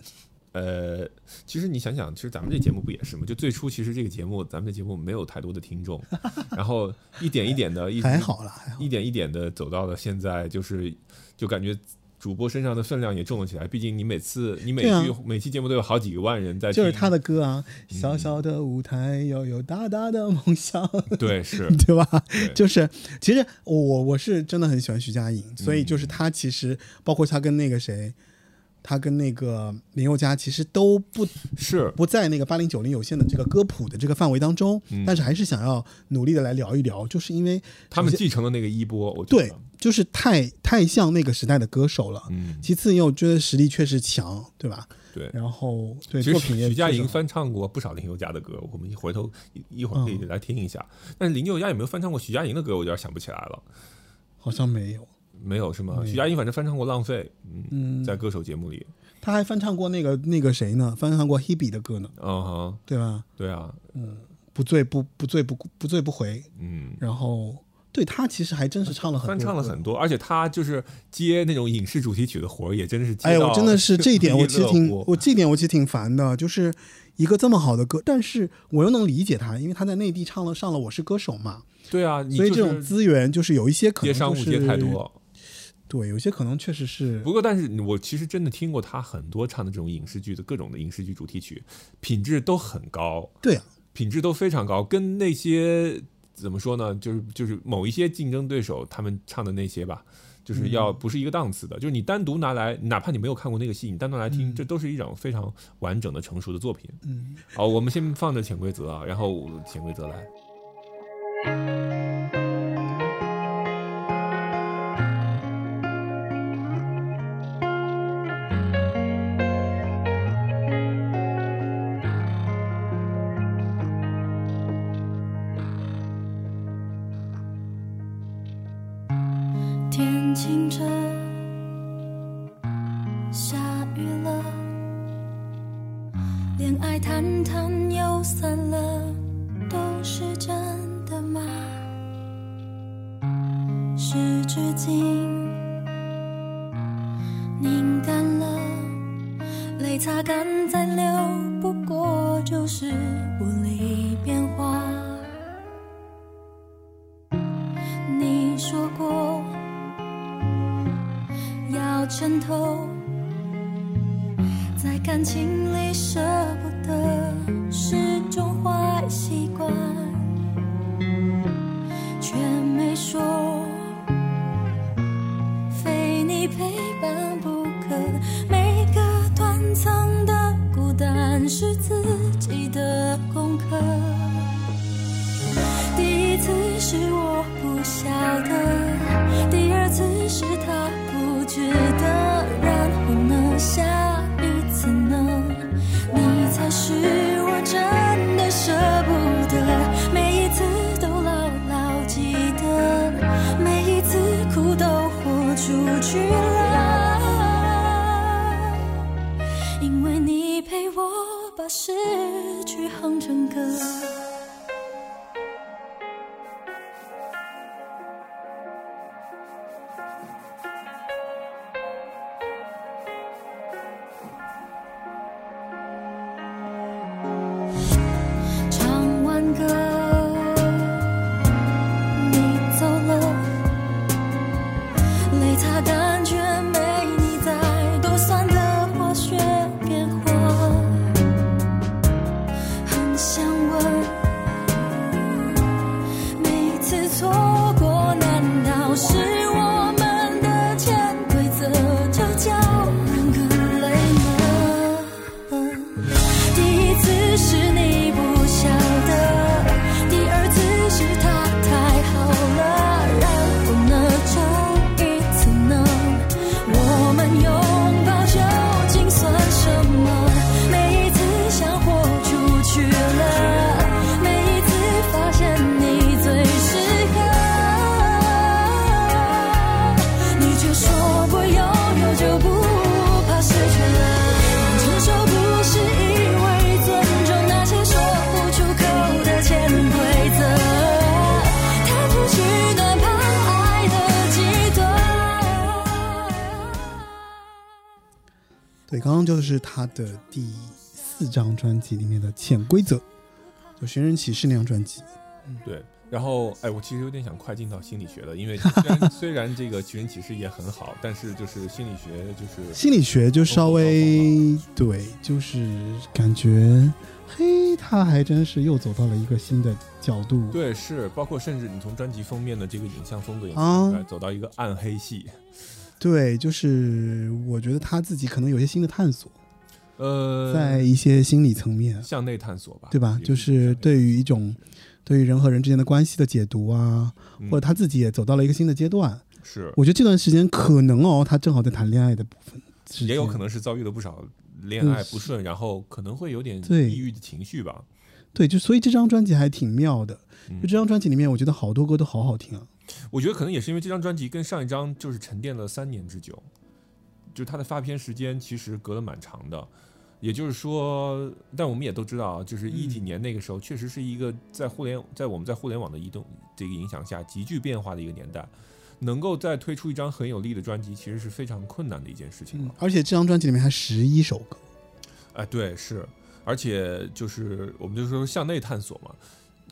呃，其实你想想，其实咱们这节目不也是吗？就最初其实这个节目，咱们的节目没有太多的听众，[laughs] 然后一点一点的，一直还好了，还好。一点一点的走到了现在，就是就感觉主播身上的分量也重了起来。毕竟你每次你每每期节目都有好几万人在听，就是他的歌啊，小小的舞台要有大大的梦想，对是 [laughs] 对吧？对就是其实我我是真的很喜欢徐佳莹，所以嗯就是他其实包括他跟那个谁，他跟那个林宥嘉其实都不是不在那个八零九零有限的这个歌谱的这个范围当中，嗯但是还是想要努力的来聊一聊，就是因为他们继承了那个衣钵，我觉对，就是太太像那个时代的歌手了。嗯，其次，因为我觉得实力确实强，对吧？对。然后对其作品也实许佳莹翻唱过不少林宥嘉的歌，我们一回头一一会儿可以嗯来听一下。但是林宥嘉有没有翻唱过许佳莹的歌，我有点想不起来了。好像没有。没有是吗？许佳莹反正翻唱过《浪费》，嗯，嗯，在歌手节目里，他还翻唱过那个那个谁呢？翻唱过 Hebe 的歌呢，嗯哼，对吧？对啊，嗯不醉不不醉不不醉不回。嗯，然后对他其实还真是唱了很多翻唱了很多，而且他就是接那种影视主题曲的活儿，也真的是接哎我真的是这一点，我其实挺我这一点我其实挺烦的，就是一个这么好的歌，但是我又能理解他，因为他在内地唱了上了《我是歌手》嘛，对啊，你所以这种资源就是有一些可能、就是、接商务接太多。对，有些可能确实是不过，但是我其实真的听过他很多唱的这种影视剧的各种的影视剧主题曲，品质都很高，对啊，品质都非常高，跟那些怎么说呢？就是就是某一些竞争对手他们唱的那些吧，就是要不是一个档次的。就是你单独拿来，哪怕你没有看过那个戏，你单独来听，这都是一种非常完整的成熟的作品。嗯，好，我们先放着潜规则啊，然后潜规则来。是我不晓得，第二次是他不值得，然后呢？下一次呢？你才是我真的舍不得，每一次都牢牢记得，每一次哭都豁出去了，因为你陪我把失去哼成歌。他的第四张专辑里面的《潜规则》，就《寻人启事》那张专辑。对，然后哎，我其实有点想快进到心理学了，因为 [laughs] 虽然虽然这个寻人启事也很好，但是就是心理学就是心理学就稍微对，就是感觉，嘿，他还真是又走到了一个新的角度。对是，包括甚至你从专辑封面的这个影像风格也啊看出来，走到一个暗黑系。对，就是我觉得他自己可能有些新的探索，呃，在一些心理层面，向内探索吧，对吧？就是对于一种对于人和人之间的关系的解读啊，嗯或者他自己也走到了一个新的阶段。是我觉得这段时间可能哦，他正好在谈恋爱的部分，也有可能能是遭遇了不少恋爱不顺，然后可能会有点对抑郁的情绪吧。对，就所以这张专辑还挺妙的。嗯就这张专辑里面，我觉得好多歌都好好听啊。我觉得可能也是因为这张专辑跟上一张就是沉淀了三年之久，就是它的发片时间其实隔了蛮长的。也就是说，但我们也都知道啊，就是一几年那个时候，确实是一个在互联在我们在互联网的移动这个影响下急剧变化的一个年代，能够再推出一张很有力的专辑，其实是非常困难的一件事情了。，嗯而且这张专辑里面还十一首歌，哎，对，是，而且就是我们就说向内探索嘛，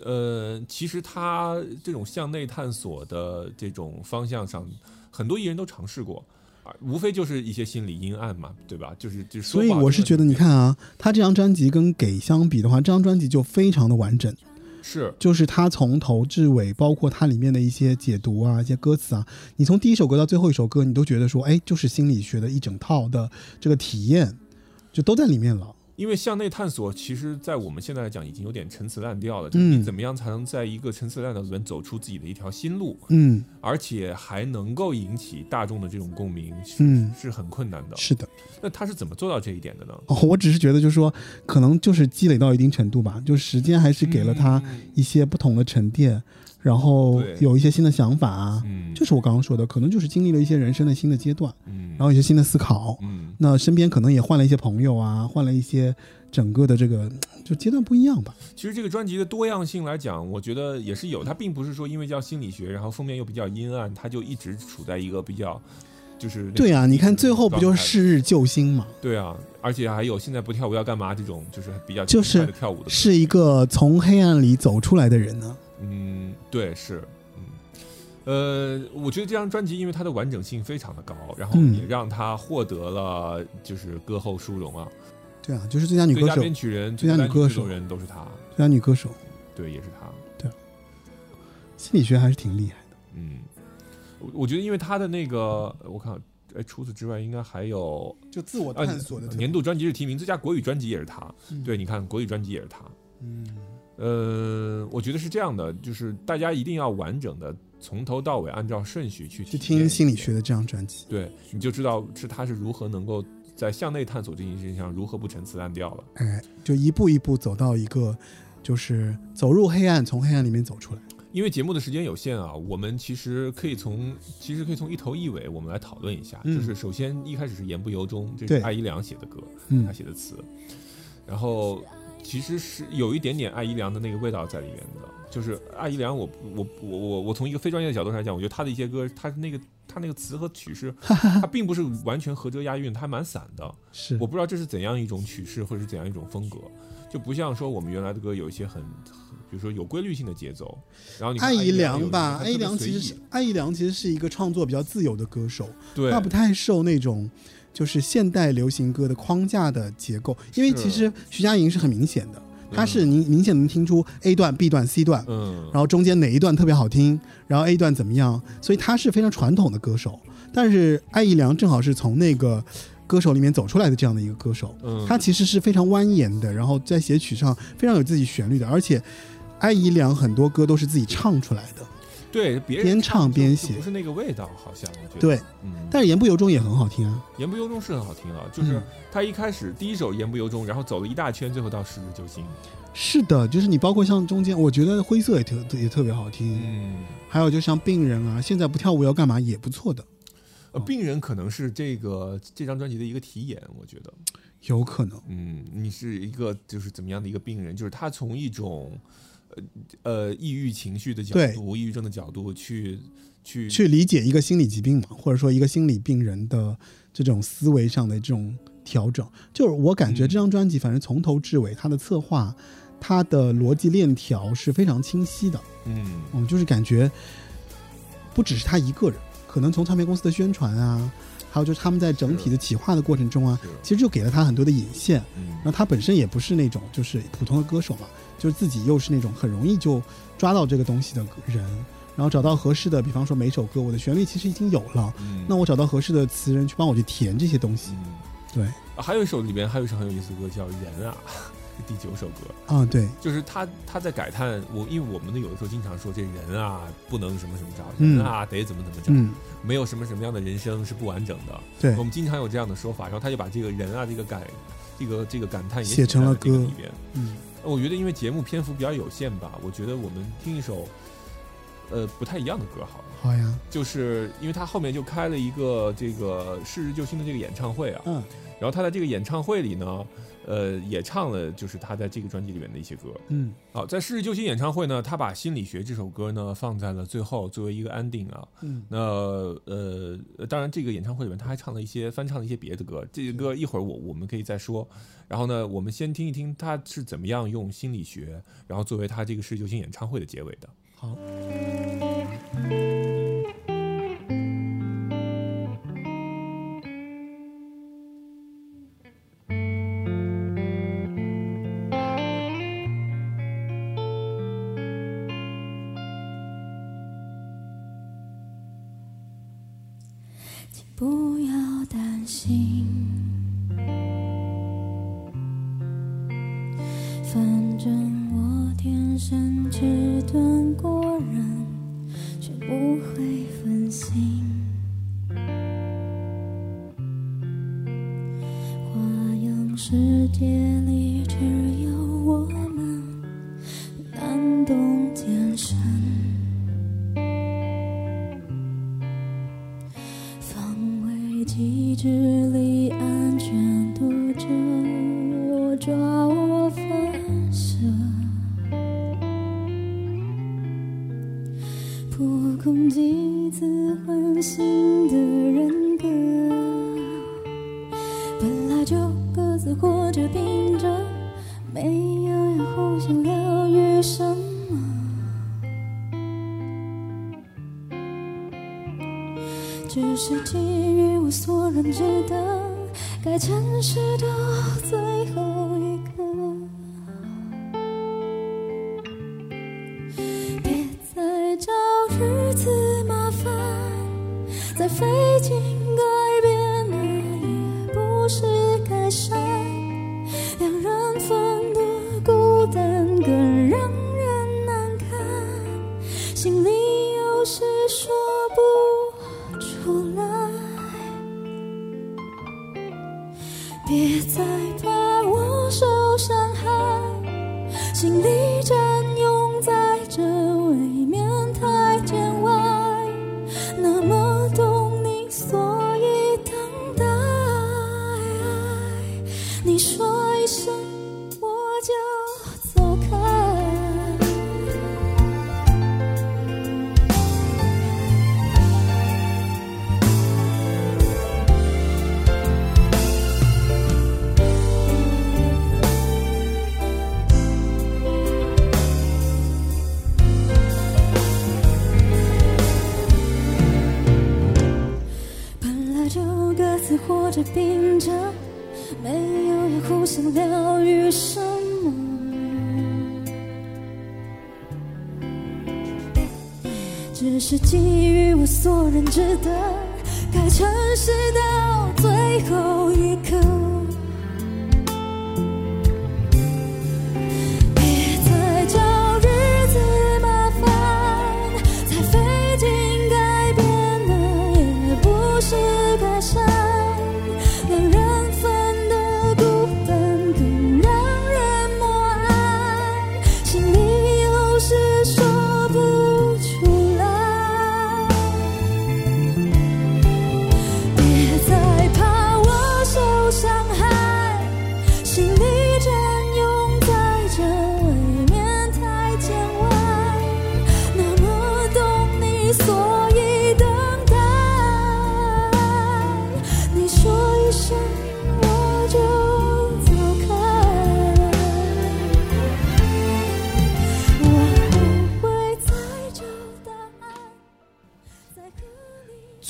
呃，其实他这种向内探索的这种方向上，很多艺人都尝试过。啊，无非就是一些心理阴暗嘛，对吧？就是就是所以我是觉得，你看啊，他这张专辑跟《给》相比的话，这张专辑就非常的完整。是就是他从头至尾，包括它里面的一些解读啊、一些歌词啊，你从第一首歌到最后一首歌，你都觉得说，哎，就是心理学的一整套的这个体验，就都在里面了。因为向内探索，其实在我们现在来讲已经有点陈词滥调了。就是嗯你怎么样才能在一个陈词滥调里面走出自己的一条新路，嗯而且还能够引起大众的这种共鸣，是嗯，是很困难的。是的。那他是怎么做到这一点的呢？哦，我只是觉得，就是说，可能就是积累到一定程度吧，就时间还是给了他嗯一些不同的沉淀，然后有一些新的想法啊。嗯，就是我刚刚说的，可能就是经历了一些人生的新的阶段，嗯，然后有些新的思考。嗯，那身边可能也换了一些朋友啊，换了一些整个的这个就阶段不一样吧。其实这个专辑的多样性来讲，我觉得也是有。它并不是说因为叫心理学，然后封面又比较阴暗，它就一直处在一个比较就是对啊，你看最后不就是是日救星嘛？对啊，而且还有现在不跳舞要干嘛这种就是比较就是是一个从黑暗里走出来的人呢。嗯，对，是，嗯，呃，我觉得这张专辑因为它的完整性非常的高，然后嗯也让他获得了就是歌后殊荣啊，对啊，就是最佳女最佳歌手、编曲人、最佳女歌手人都是他，最佳女歌手，对，也是他。心理学还是挺厉害的。嗯，我我觉得因为他的那个，我看，哎，除此之外应该还有就自我呃探索的特年度专辑是提名，最佳国语专辑也是他。嗯对，你看国语专辑也是他。嗯，呃，我觉得是这样的，就是大家一定要完整的从头到尾按照顺序去去听心理学的这张专辑。对，你就知道是他是如何能够在向内探索这件事情上如何不陈词滥调了。哎，就一步一步走到一个，就是走入黑暗，从黑暗里面走出来。因为节目的时间有限啊，我们其实可以从其实可以从一头一尾我们来讨论一下。嗯就是首先一开始是言不由衷，这是艾怡良写的歌，嗯他写的词，然后其实是有一点点艾怡良的那个味道在里面的。就是艾怡良我，我我我我从一个非专业的角度上来讲，我觉得他的一些歌，他那个他那个词和曲式，[laughs] 他并不是完全合辙押韵，他还蛮散的。是我不知道这是怎样一种曲式，或者是怎样一种风格，就不像说我们原来的歌有一些很，比如说有规律性的节奏。然后你看艾怡良良吧，艾怡良其实是艾怡良其实是一个创作比较自由的歌手，对他不太受那种就是现代流行歌的框架的结构，因为其实徐佳莹是很明显的，她嗯是明明显能听出 A 段、B 段、C 段，嗯，然后中间哪一段特别好听，然后 A 段怎么样，所以他是非常传统的歌手。但是艾怡良正好是从那个歌手里面走出来的这样的一个歌手，嗯他其实是非常蜿蜒的，然后在写曲上非常有自己旋律的，而且艾怡良很多歌都是自己唱出来的。对边唱边写不是那个味道，好像我觉得。对，嗯，但是言不由衷也很好听啊。言不由衷是很好听啊，就是嗯他一开始第一首言不由衷，然后走了一大圈，最后到十日救星。是的，就是你包括像中间，我觉得灰色也特也特别好听，嗯，还有就像病人啊，现在不跳舞要干嘛也不错的，呃，病人可能是这个这张专辑的一个题眼，我觉得。有可能。嗯，你是一个就是怎么样的一个病人？就是他从一种呃呃抑郁情绪的角度、抑郁症的角度去去去理解一个心理疾病嘛，或者说一个心理病人的这种思维上的这种调整。就是我感觉嗯这张专辑，反正从头至尾，它的策划、它的逻辑链条是非常清晰的。嗯嗯，就是感觉不只是他一个人，可能从唱片公司的宣传啊，还有就是他们在整体的企划的过程中啊，其实就给了他很多的引线。嗯然后他本身也不是那种就是普通的歌手嘛，就是自己又是那种很容易就抓到这个东西的人，然后找到合适的，比方说每首歌我的旋律其实已经有了，嗯，那我找到合适的词人去帮我去填这些东西。嗯对，啊还有一首里边还有一首很有意思的歌叫《人啊》，是第九首歌，啊，对，就是他他在感叹我，因为我们呢有的时候经常说这人啊不能什么什么着，嗯人啊得怎么怎么着，嗯，没有什么什么样的人生是不完整的。对。我，们经常有这样的说法，然后他就把这个人啊这个感这个这个感叹也写成了歌。里边。嗯，我觉得因为节目篇幅比较有限吧，我觉得我们听一首呃不太一样的歌好了。好呀，就是因为他后面就开了一个这个逝日救星的这个演唱会啊，嗯，然后他在这个演唱会里呢，呃，也唱了就是他在这个专辑里面的一些歌。嗯，好，在逝日救星演唱会呢，他把《心理学》这首歌呢放在了最后作为一个 ending 啊。嗯，那呃，当然这个演唱会里面他还唱了一些翻唱了一些别的歌，这些歌一会儿我我们可以再说。然后呢，我们先听一听他是怎么样用心理学，然后作为他这个逝日救星演唱会的结尾的。好，心里有时说不出来。别再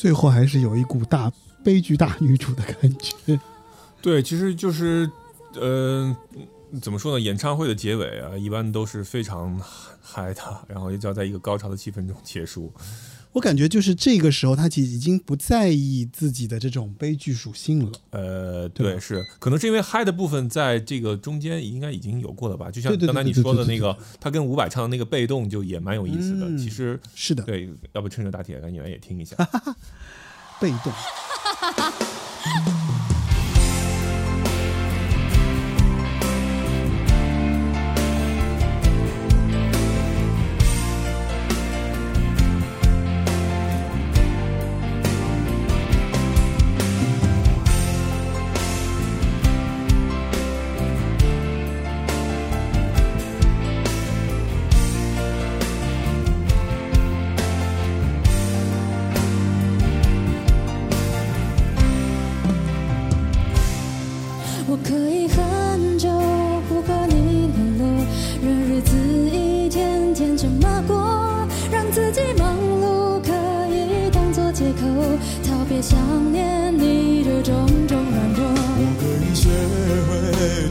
最后还是有一股大悲剧大女主的感觉。[laughs] 对，其实就是，呃，怎么说呢？演唱会的结尾啊，一般都是非常嗨的，然后也就要在一个高潮的气氛中结束。我感觉就是这个时候，他其实已经不在意自己的这种悲剧属性了。呃，对对，是，可能是因为嗨的部分在这个中间应该已经有过了吧？就像刚才你说的那个，他跟伍佰唱的那个被动就也蛮有意思的。嗯其实是的，对，要不趁着大铁赶紧来也听一下。[laughs] 被动。[laughs]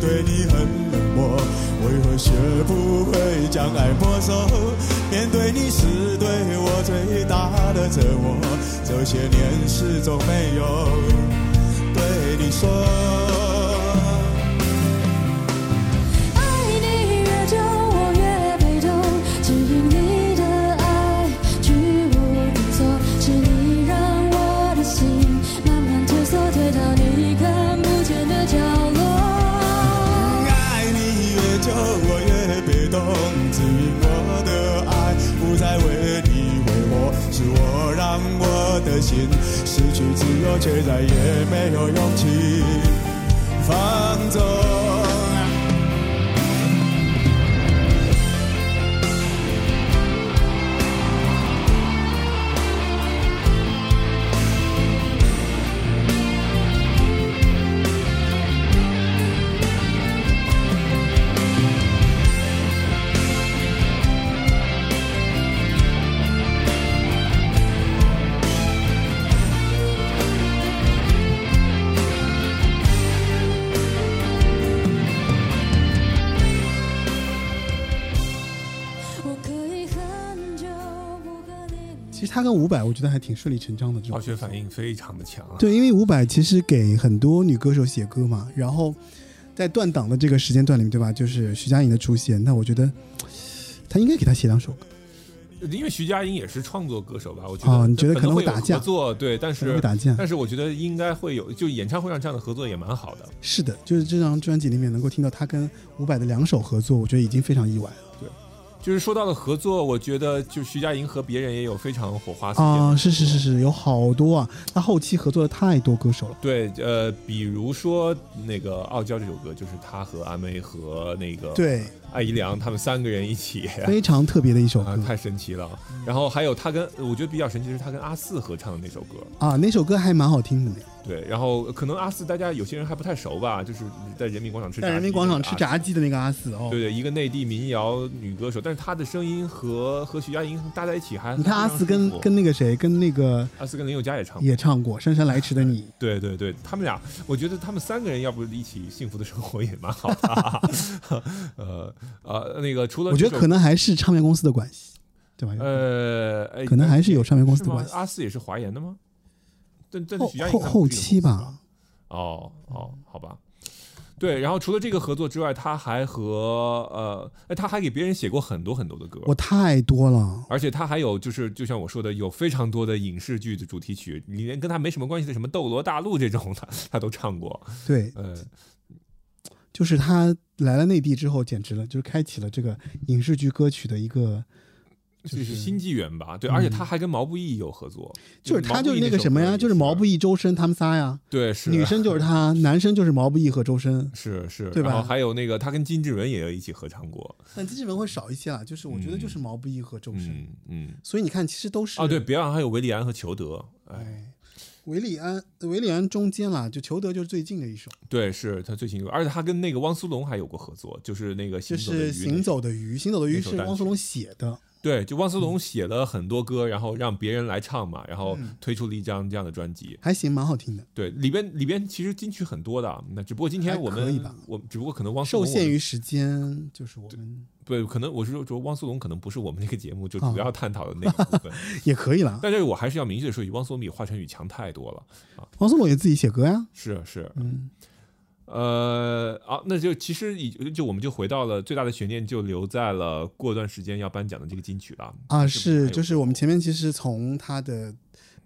对你很冷漠，为何学不会将爱没收？面对你是对我最大的折磨，这些年始终没有对你说。去自由，却再也没有勇气放纵。跟伍佰，我觉得还挺顺理成章的这种化学反应非常的强啊。对，因为伍佰其实给很多女歌手写歌嘛，然后在断档的这个时间段里面，对吧？就是徐佳莹的出现，那我觉得他应该给他写两首歌，因为徐佳莹也是创作歌手吧，我觉得哦你觉得可能会打架合作对，但是会打架。但是我觉得应该会有，就演唱会上这样的合作也蛮好的。是的，就是这张专辑里面能够听到他跟伍佰的两首合作，我觉得已经非常意外了。就是说到了合作，我觉得就徐佳莹和别人也有非常火花四溅的啊，是是是是，有好多啊，他后期合作了太多歌手了。对，呃，比如说那个《傲娇》这首歌，就是他和阿妹和那个对，艾怡良他们三个人一起，[laughs] 非常特别的一首歌，啊太神奇了。然后还有他跟我觉得比较神奇的是他跟阿四合唱的那首歌，啊，那首歌还蛮好听的呢。对。然后可能阿四大家有些人还不太熟吧，就是在人民广场吃炸鸡在人民广场吃炸鸡的那个阿四哦，对对，一个内地民谣女歌手，但是她的声音和和徐佳莹搭在一起还你看阿四跟跟那个谁，跟那个阿四跟林宥嘉也唱过，也唱过《姗姗来迟的你》。对对对，他们俩，我觉得他们三个人要不一起幸福的生活也蛮好的。[laughs] 呃呃，那个除了我觉得可能还是唱片公司的关系，对吧？呃，哎可能还是有唱片公司的关系阿四也是华研的吗？但但后后后期吧，哦哦，好吧。对，然后除了这个合作之外，他还和呃，哎，他还给别人写过很多很多的歌。我太多了。而且他还有就是，就像我说的，有非常多的影视剧的主题曲，你连跟他没什么关系的，什么《斗罗大陆》这种的，他都唱过。对，呃，就是他来了内地之后，简直了，就是开启了这个影视剧歌曲的一个，就就是是新纪元吧，对，而且他还跟毛不易有合作，就是他就是那个什么呀，就是毛不易，周深他们仨呀，对，是女生就是他，男生就是毛不易和周深。是是，对吧然后还有那个他跟金志文也有一起合唱过，但金志文会少一些啦，就是我觉得就是毛不易和周深。嗯嗯，所以你看，其实都是哦对，别忘了还有维利安和裘德，哎，哎，韦礼安，韦礼安中间啦，就裘德就是最近的一首，对，是他最近有，而且他跟那个汪苏泷还有过合作，就是那个就行走的鱼是行走的鱼，行走的鱼是汪苏泷写的，对，就汪苏泷写了很多歌，然后让别人来唱嘛，然后嗯推出了一张这样的专辑。还行，蛮好听的。对，里边里边其实金曲很多的，那只不过今天我们我只不过可能汪苏受限于时间，就是我们对，可能我是说说汪苏泷可能不是我们这个节目就啊主要探讨的那个部分，[laughs] 也可以啦。但是我还是要明确的说汪苏泷比华晨宇强太多了啊。汪苏泷也自己写歌呀，是是，嗯，呃，啊，那就其实已就我们就回到了最大的悬念，就留在了过段时间要颁奖的这个金曲了啊，是，就是我们前面其实从他的，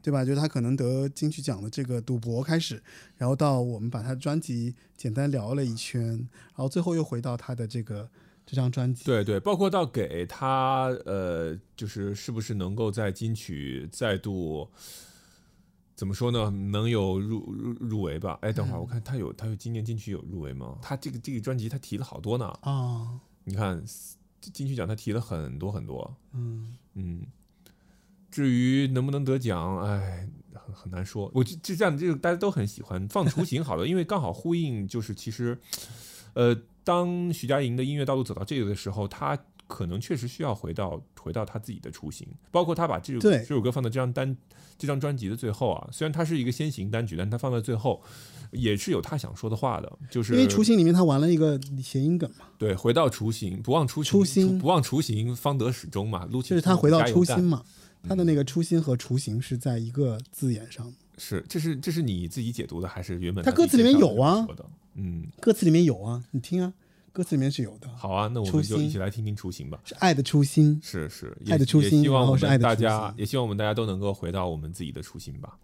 对吧？就是他可能得金曲奖的这个赌博开始，然后到我们把他的专辑简单聊了一圈，然后最后又回到他的这个这张专辑。对对，包括到给他呃，就是是不是能够在金曲再度怎么说呢？能有入入入围吧？哎，等会儿我看他有他有今年金曲有入围吗？他这个这个专辑他提了好多呢。啊，你看金曲奖他提了很多很多，嗯，嗯。至于能不能得奖，哎，很很难说。我就就这样，这个大家都很喜欢放雏形，好了，因为刚好呼应，就是其实，呃，当徐佳莹的音乐道路走到这个的时候，她可能确实需要回到回到她自己的雏形，包括她把这首这首歌放到这张单这张专辑的最后啊，虽然它是一个先行单曲，但它放在最后也是有她想说的话的，就是因为雏形里面他玩了一个谐音梗嘛，对回到雏形，不忘初心，初心。不忘初心，方得始终嘛，就是他回到初心嘛，他的那个初心和雏形是在一个字眼上，是，这是这是你自己解读的，还是原本他歌词里面有啊？嗯，歌词里面有啊，你听啊，歌词里面是有的，好啊，那我们就一起来听听初心吧。是爱的初心。是是，爱的初心希望我们大家也希望我们大家都能够回到我们自己的初心吧。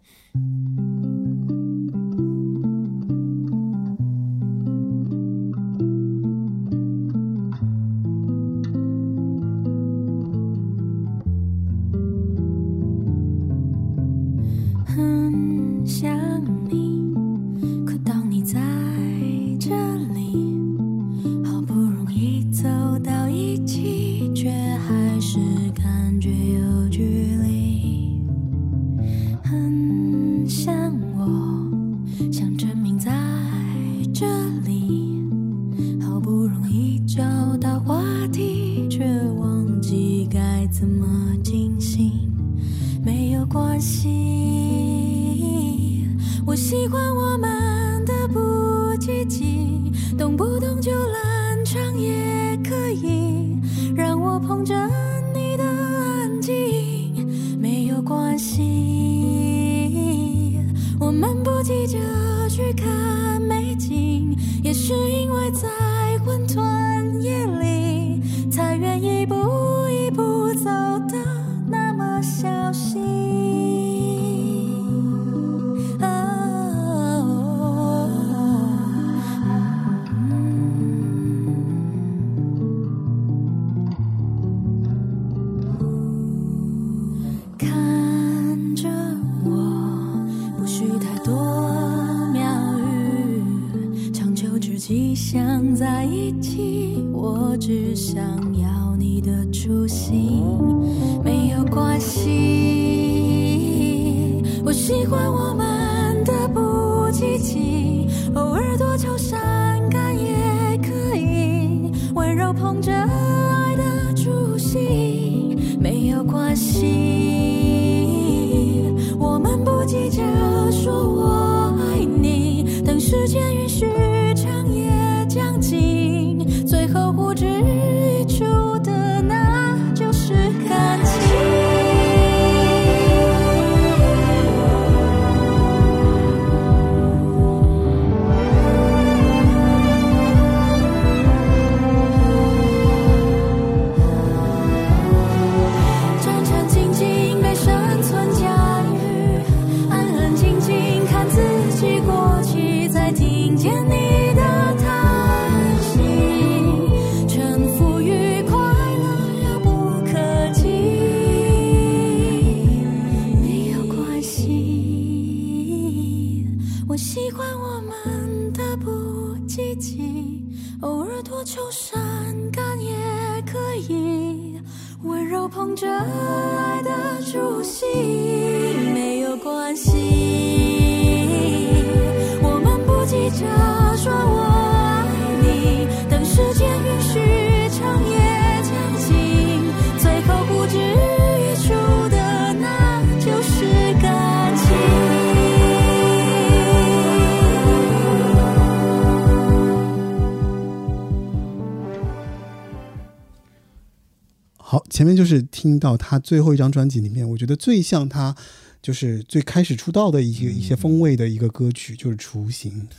前面就是听到他最后一张专辑里面，我觉得最像他就是最开始出道的一些、一些风味的一个歌曲，就是《雏形》。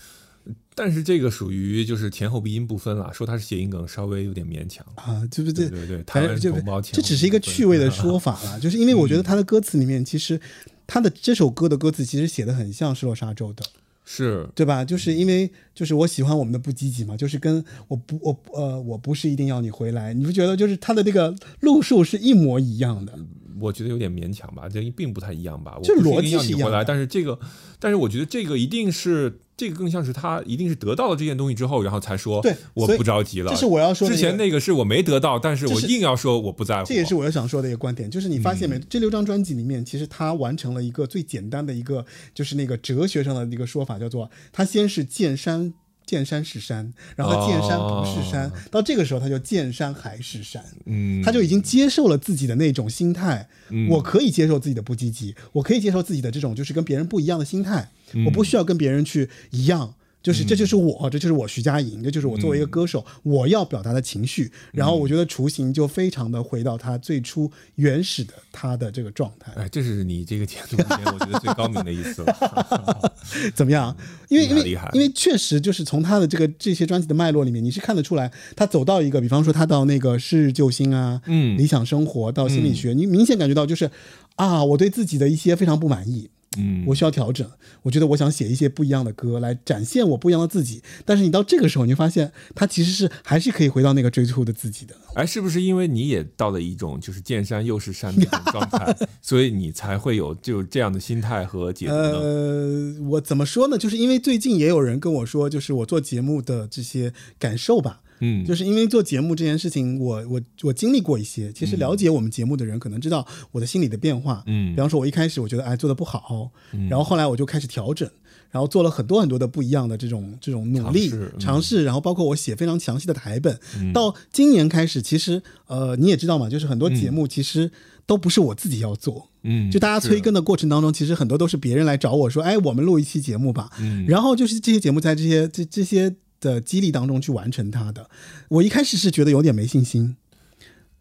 但是这个属于就是前后鼻音不分了，说它是谐音梗稍微有点勉强。啊，对不对？对对对台湾同胞这只是一个趣味的说法了，[laughs] 就是因为我觉得他的歌词里面，其实他的这首歌的歌词其实写的很像失落沙洲的，是对吧？就是因为就是我喜欢我们的不积极嘛，就是跟我不我呃我不是一定要你回来，你不觉得就是他的这个路数是一模一样的？我觉得有点勉强吧，这并不太一样吧。我这不是一定逻辑要你回来，是一样的但是这个，但是我觉得这个一定是这个更像是他一定是得到了这件东西之后，然后才说对我不着急了。这是我要说的之前那个是我没得到，但是我硬要说我不在乎。这也是我要想说的一个观点，就是你发现没，嗯这六张专辑里面，其实他完成了一个最简单的一个，就是那个哲学上的一个说法，叫做他先是见山。见山是山，然后见山不是山，哦到这个时候他就见山还是山，嗯，他就已经接受了自己的那种心态。嗯我可以接受自己的不积极，我可以接受自己的这种就是跟别人不一样的心态，嗯我不需要跟别人去一样。就是这就是我，这就是我徐佳莹，这就是我作为一个歌手、我要表达的情绪。然后我觉得《雏形》就非常的回到他最初原始的他的这个状态。哎，这是你这个节目里面我觉得最高明的一次了。[laughs] 怎么样？因为因为因为确实就是从他的这个这些专辑的脉络里面，你是看得出来，他走到一个，比方说他到那个《是日救星》啊，嗯理想生活到心理学，你明显感觉到就是啊，我对自己的一些非常不满意。嗯，我需要调整，我觉得我想写一些不一样的歌来展现我不一样的自己。但是你到这个时候，你就发现他其实是还是可以回到那个最初的自己的。哎，是不是因为你也到了一种就是见山又是山的状态，[laughs] 所以你才会有就这样的心态和解读呢？呃，我怎么说呢？就是因为最近也有人跟我说，就是我做节目的这些感受吧。嗯，就是因为做节目这件事情，我我我经历过一些。其实了解我们节目的人可能知道我的心理的变化。嗯比方说，我一开始我觉得哎做的不好，然后后来我就开始调整，然后做了很多很多的不一样的这种这种努力尝试嗯尝试，然后包括我写非常详细的台本。到今年开始，其实呃你也知道嘛，就是很多节目其实都不是我自己要做。嗯，就大家催更的过程当中，其实很多都是别人来找我说：“哎，我们录一期节目吧。”嗯然后就是这些节目在这些这这些的激励当中去完成它的。我一开始是觉得有点没信心，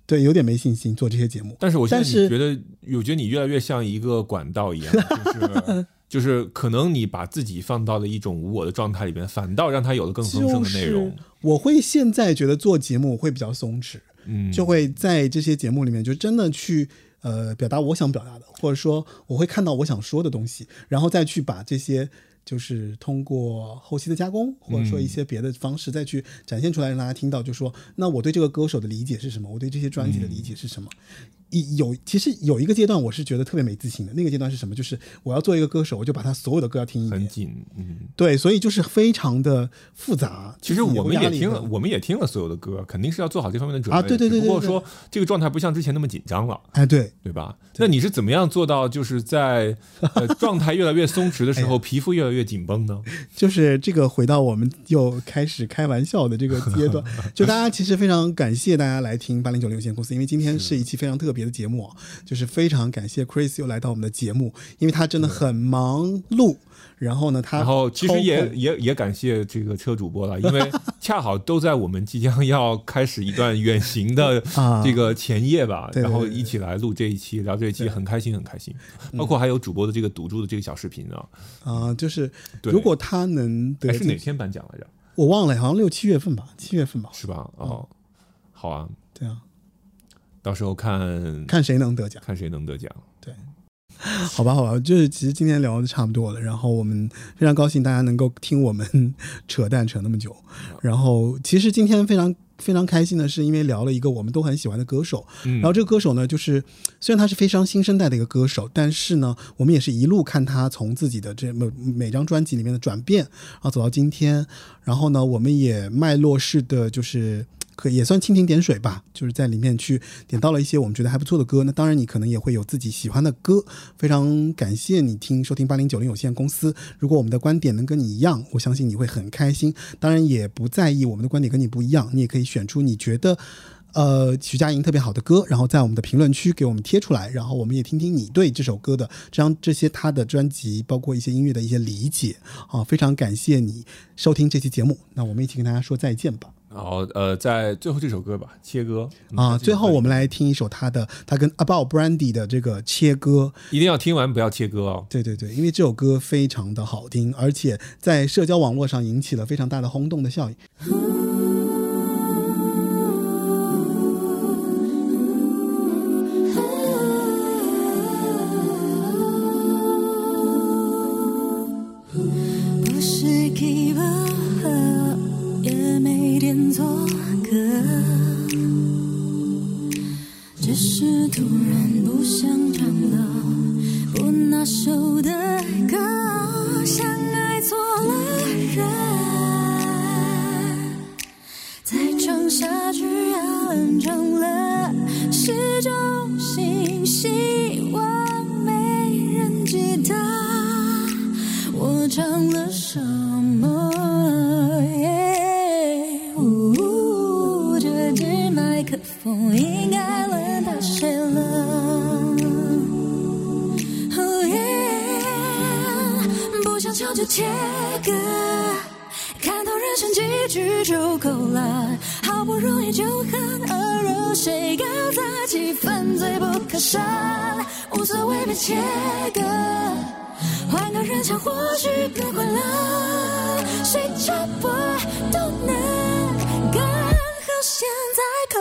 对，有点没信心做这些节目。但是我现在觉得，我觉得你越来越像一个管道一样，[laughs] 就是就是可能你把自己放到了一种无我的状态里边，反倒让它有了更丰盛的内容。就是我会现在觉得做节目会比较松弛，嗯，就会在这些节目里面就真的去呃表达我想表达的，或者说我会看到我想说的东西，然后再去把这些就是通过后期的加工，或者说一些别的方式再去展现出来，让大家听到，就说那我对这个歌手的理解是什么，我对这些专辑的理解是什么。一有其实有一个阶段，我是觉得特别没自信的。那个阶段是什么？就是我要做一个歌手，我就把他所有的歌要听一遍。很紧，嗯。对，所以就是非常的复杂。其实我们也听了，我们也听了所有的歌，肯定是要做好这方面的准备。啊对对对对对只不过说这个状态不像之前那么紧张了。哎，对，对吧？那你是怎么样做到，就是在呃状态越来越松弛的时 [laughs] 候，皮肤越来越紧绷呢？[laughs] 就是这个回到我们又开始开玩笑的这个阶段，[laughs] 就大家其实非常感谢大家来听八零九零有限公司，因为今天是一期非常特别的节目啊，就是非常感谢 Chris 又来到我们的节目，因为他真的很忙碌，然后呢，他然后其实也也也感谢这个车主播了，因为 [laughs] 恰好都在我们即将要开始一段远行的 [laughs] 啊。这个前夜吧，对对对然后一起来录这一期，聊这一期，很开心，很开心。嗯包括还有主播的这个赌注的这个小视频啊，啊、就是对。如果他能是哪天颁奖来着？我忘了，好像六七月份吧，七月份吧，是吧？哦，好啊，对啊，到时候看看谁能得奖。看谁能得奖。对好吧，好吧，就是其实今天聊的差不多了，然后我们非常高兴大家能够听我们 [laughs] 扯淡扯那么久，然后其实今天非常非常开心的是，因为聊了一个我们都很喜欢的歌手，嗯然后这个歌手呢，就是虽然他是非常新生代的一个歌手，但是呢，我们也是一路看他从自己的这每每张专辑里面的转变，然后走到今天，然后呢，我们也脉络式的就是可也算蜻蜓点水吧，就是在里面去点到了一些我们觉得还不错的歌。那当然，你可能也会有自己喜欢的歌。非常感谢你听收听八零九零有限公司。如果我们的观点能跟你一样，我相信你会很开心。当然，也不在意我们的观点跟你不一样，你也可以选出你觉得。呃，徐佳莹特别好的歌，然后在我们的评论区给我们贴出来，然后我们也听听你对这首歌的这张这些他的专辑，包括一些音乐的一些理解啊。非常感谢你收听这期节目，那我们一起跟大家说再见吧。然后呃，在最后这首歌吧，切歌啊，最后我们来听一首他的，他跟 About Brandy 的这个切歌，一定要听完，不要切歌哦。对对对，因为这首歌非常的好听，而且在社交网络上引起了非常大的轰动的效应。是突然不想唱了不拿手的歌，像爱错了人，再唱下去要变成了市中心，希望没人记得。我唱了什么？呜这支麦克风谁了？不想唱就切歌，看透人生几句就够了。好不容易就很耳热，谁搞砸气氛罪不可赦，无所谓被切割。换个人唱或许更快乐，谁插播都能，刚好现在可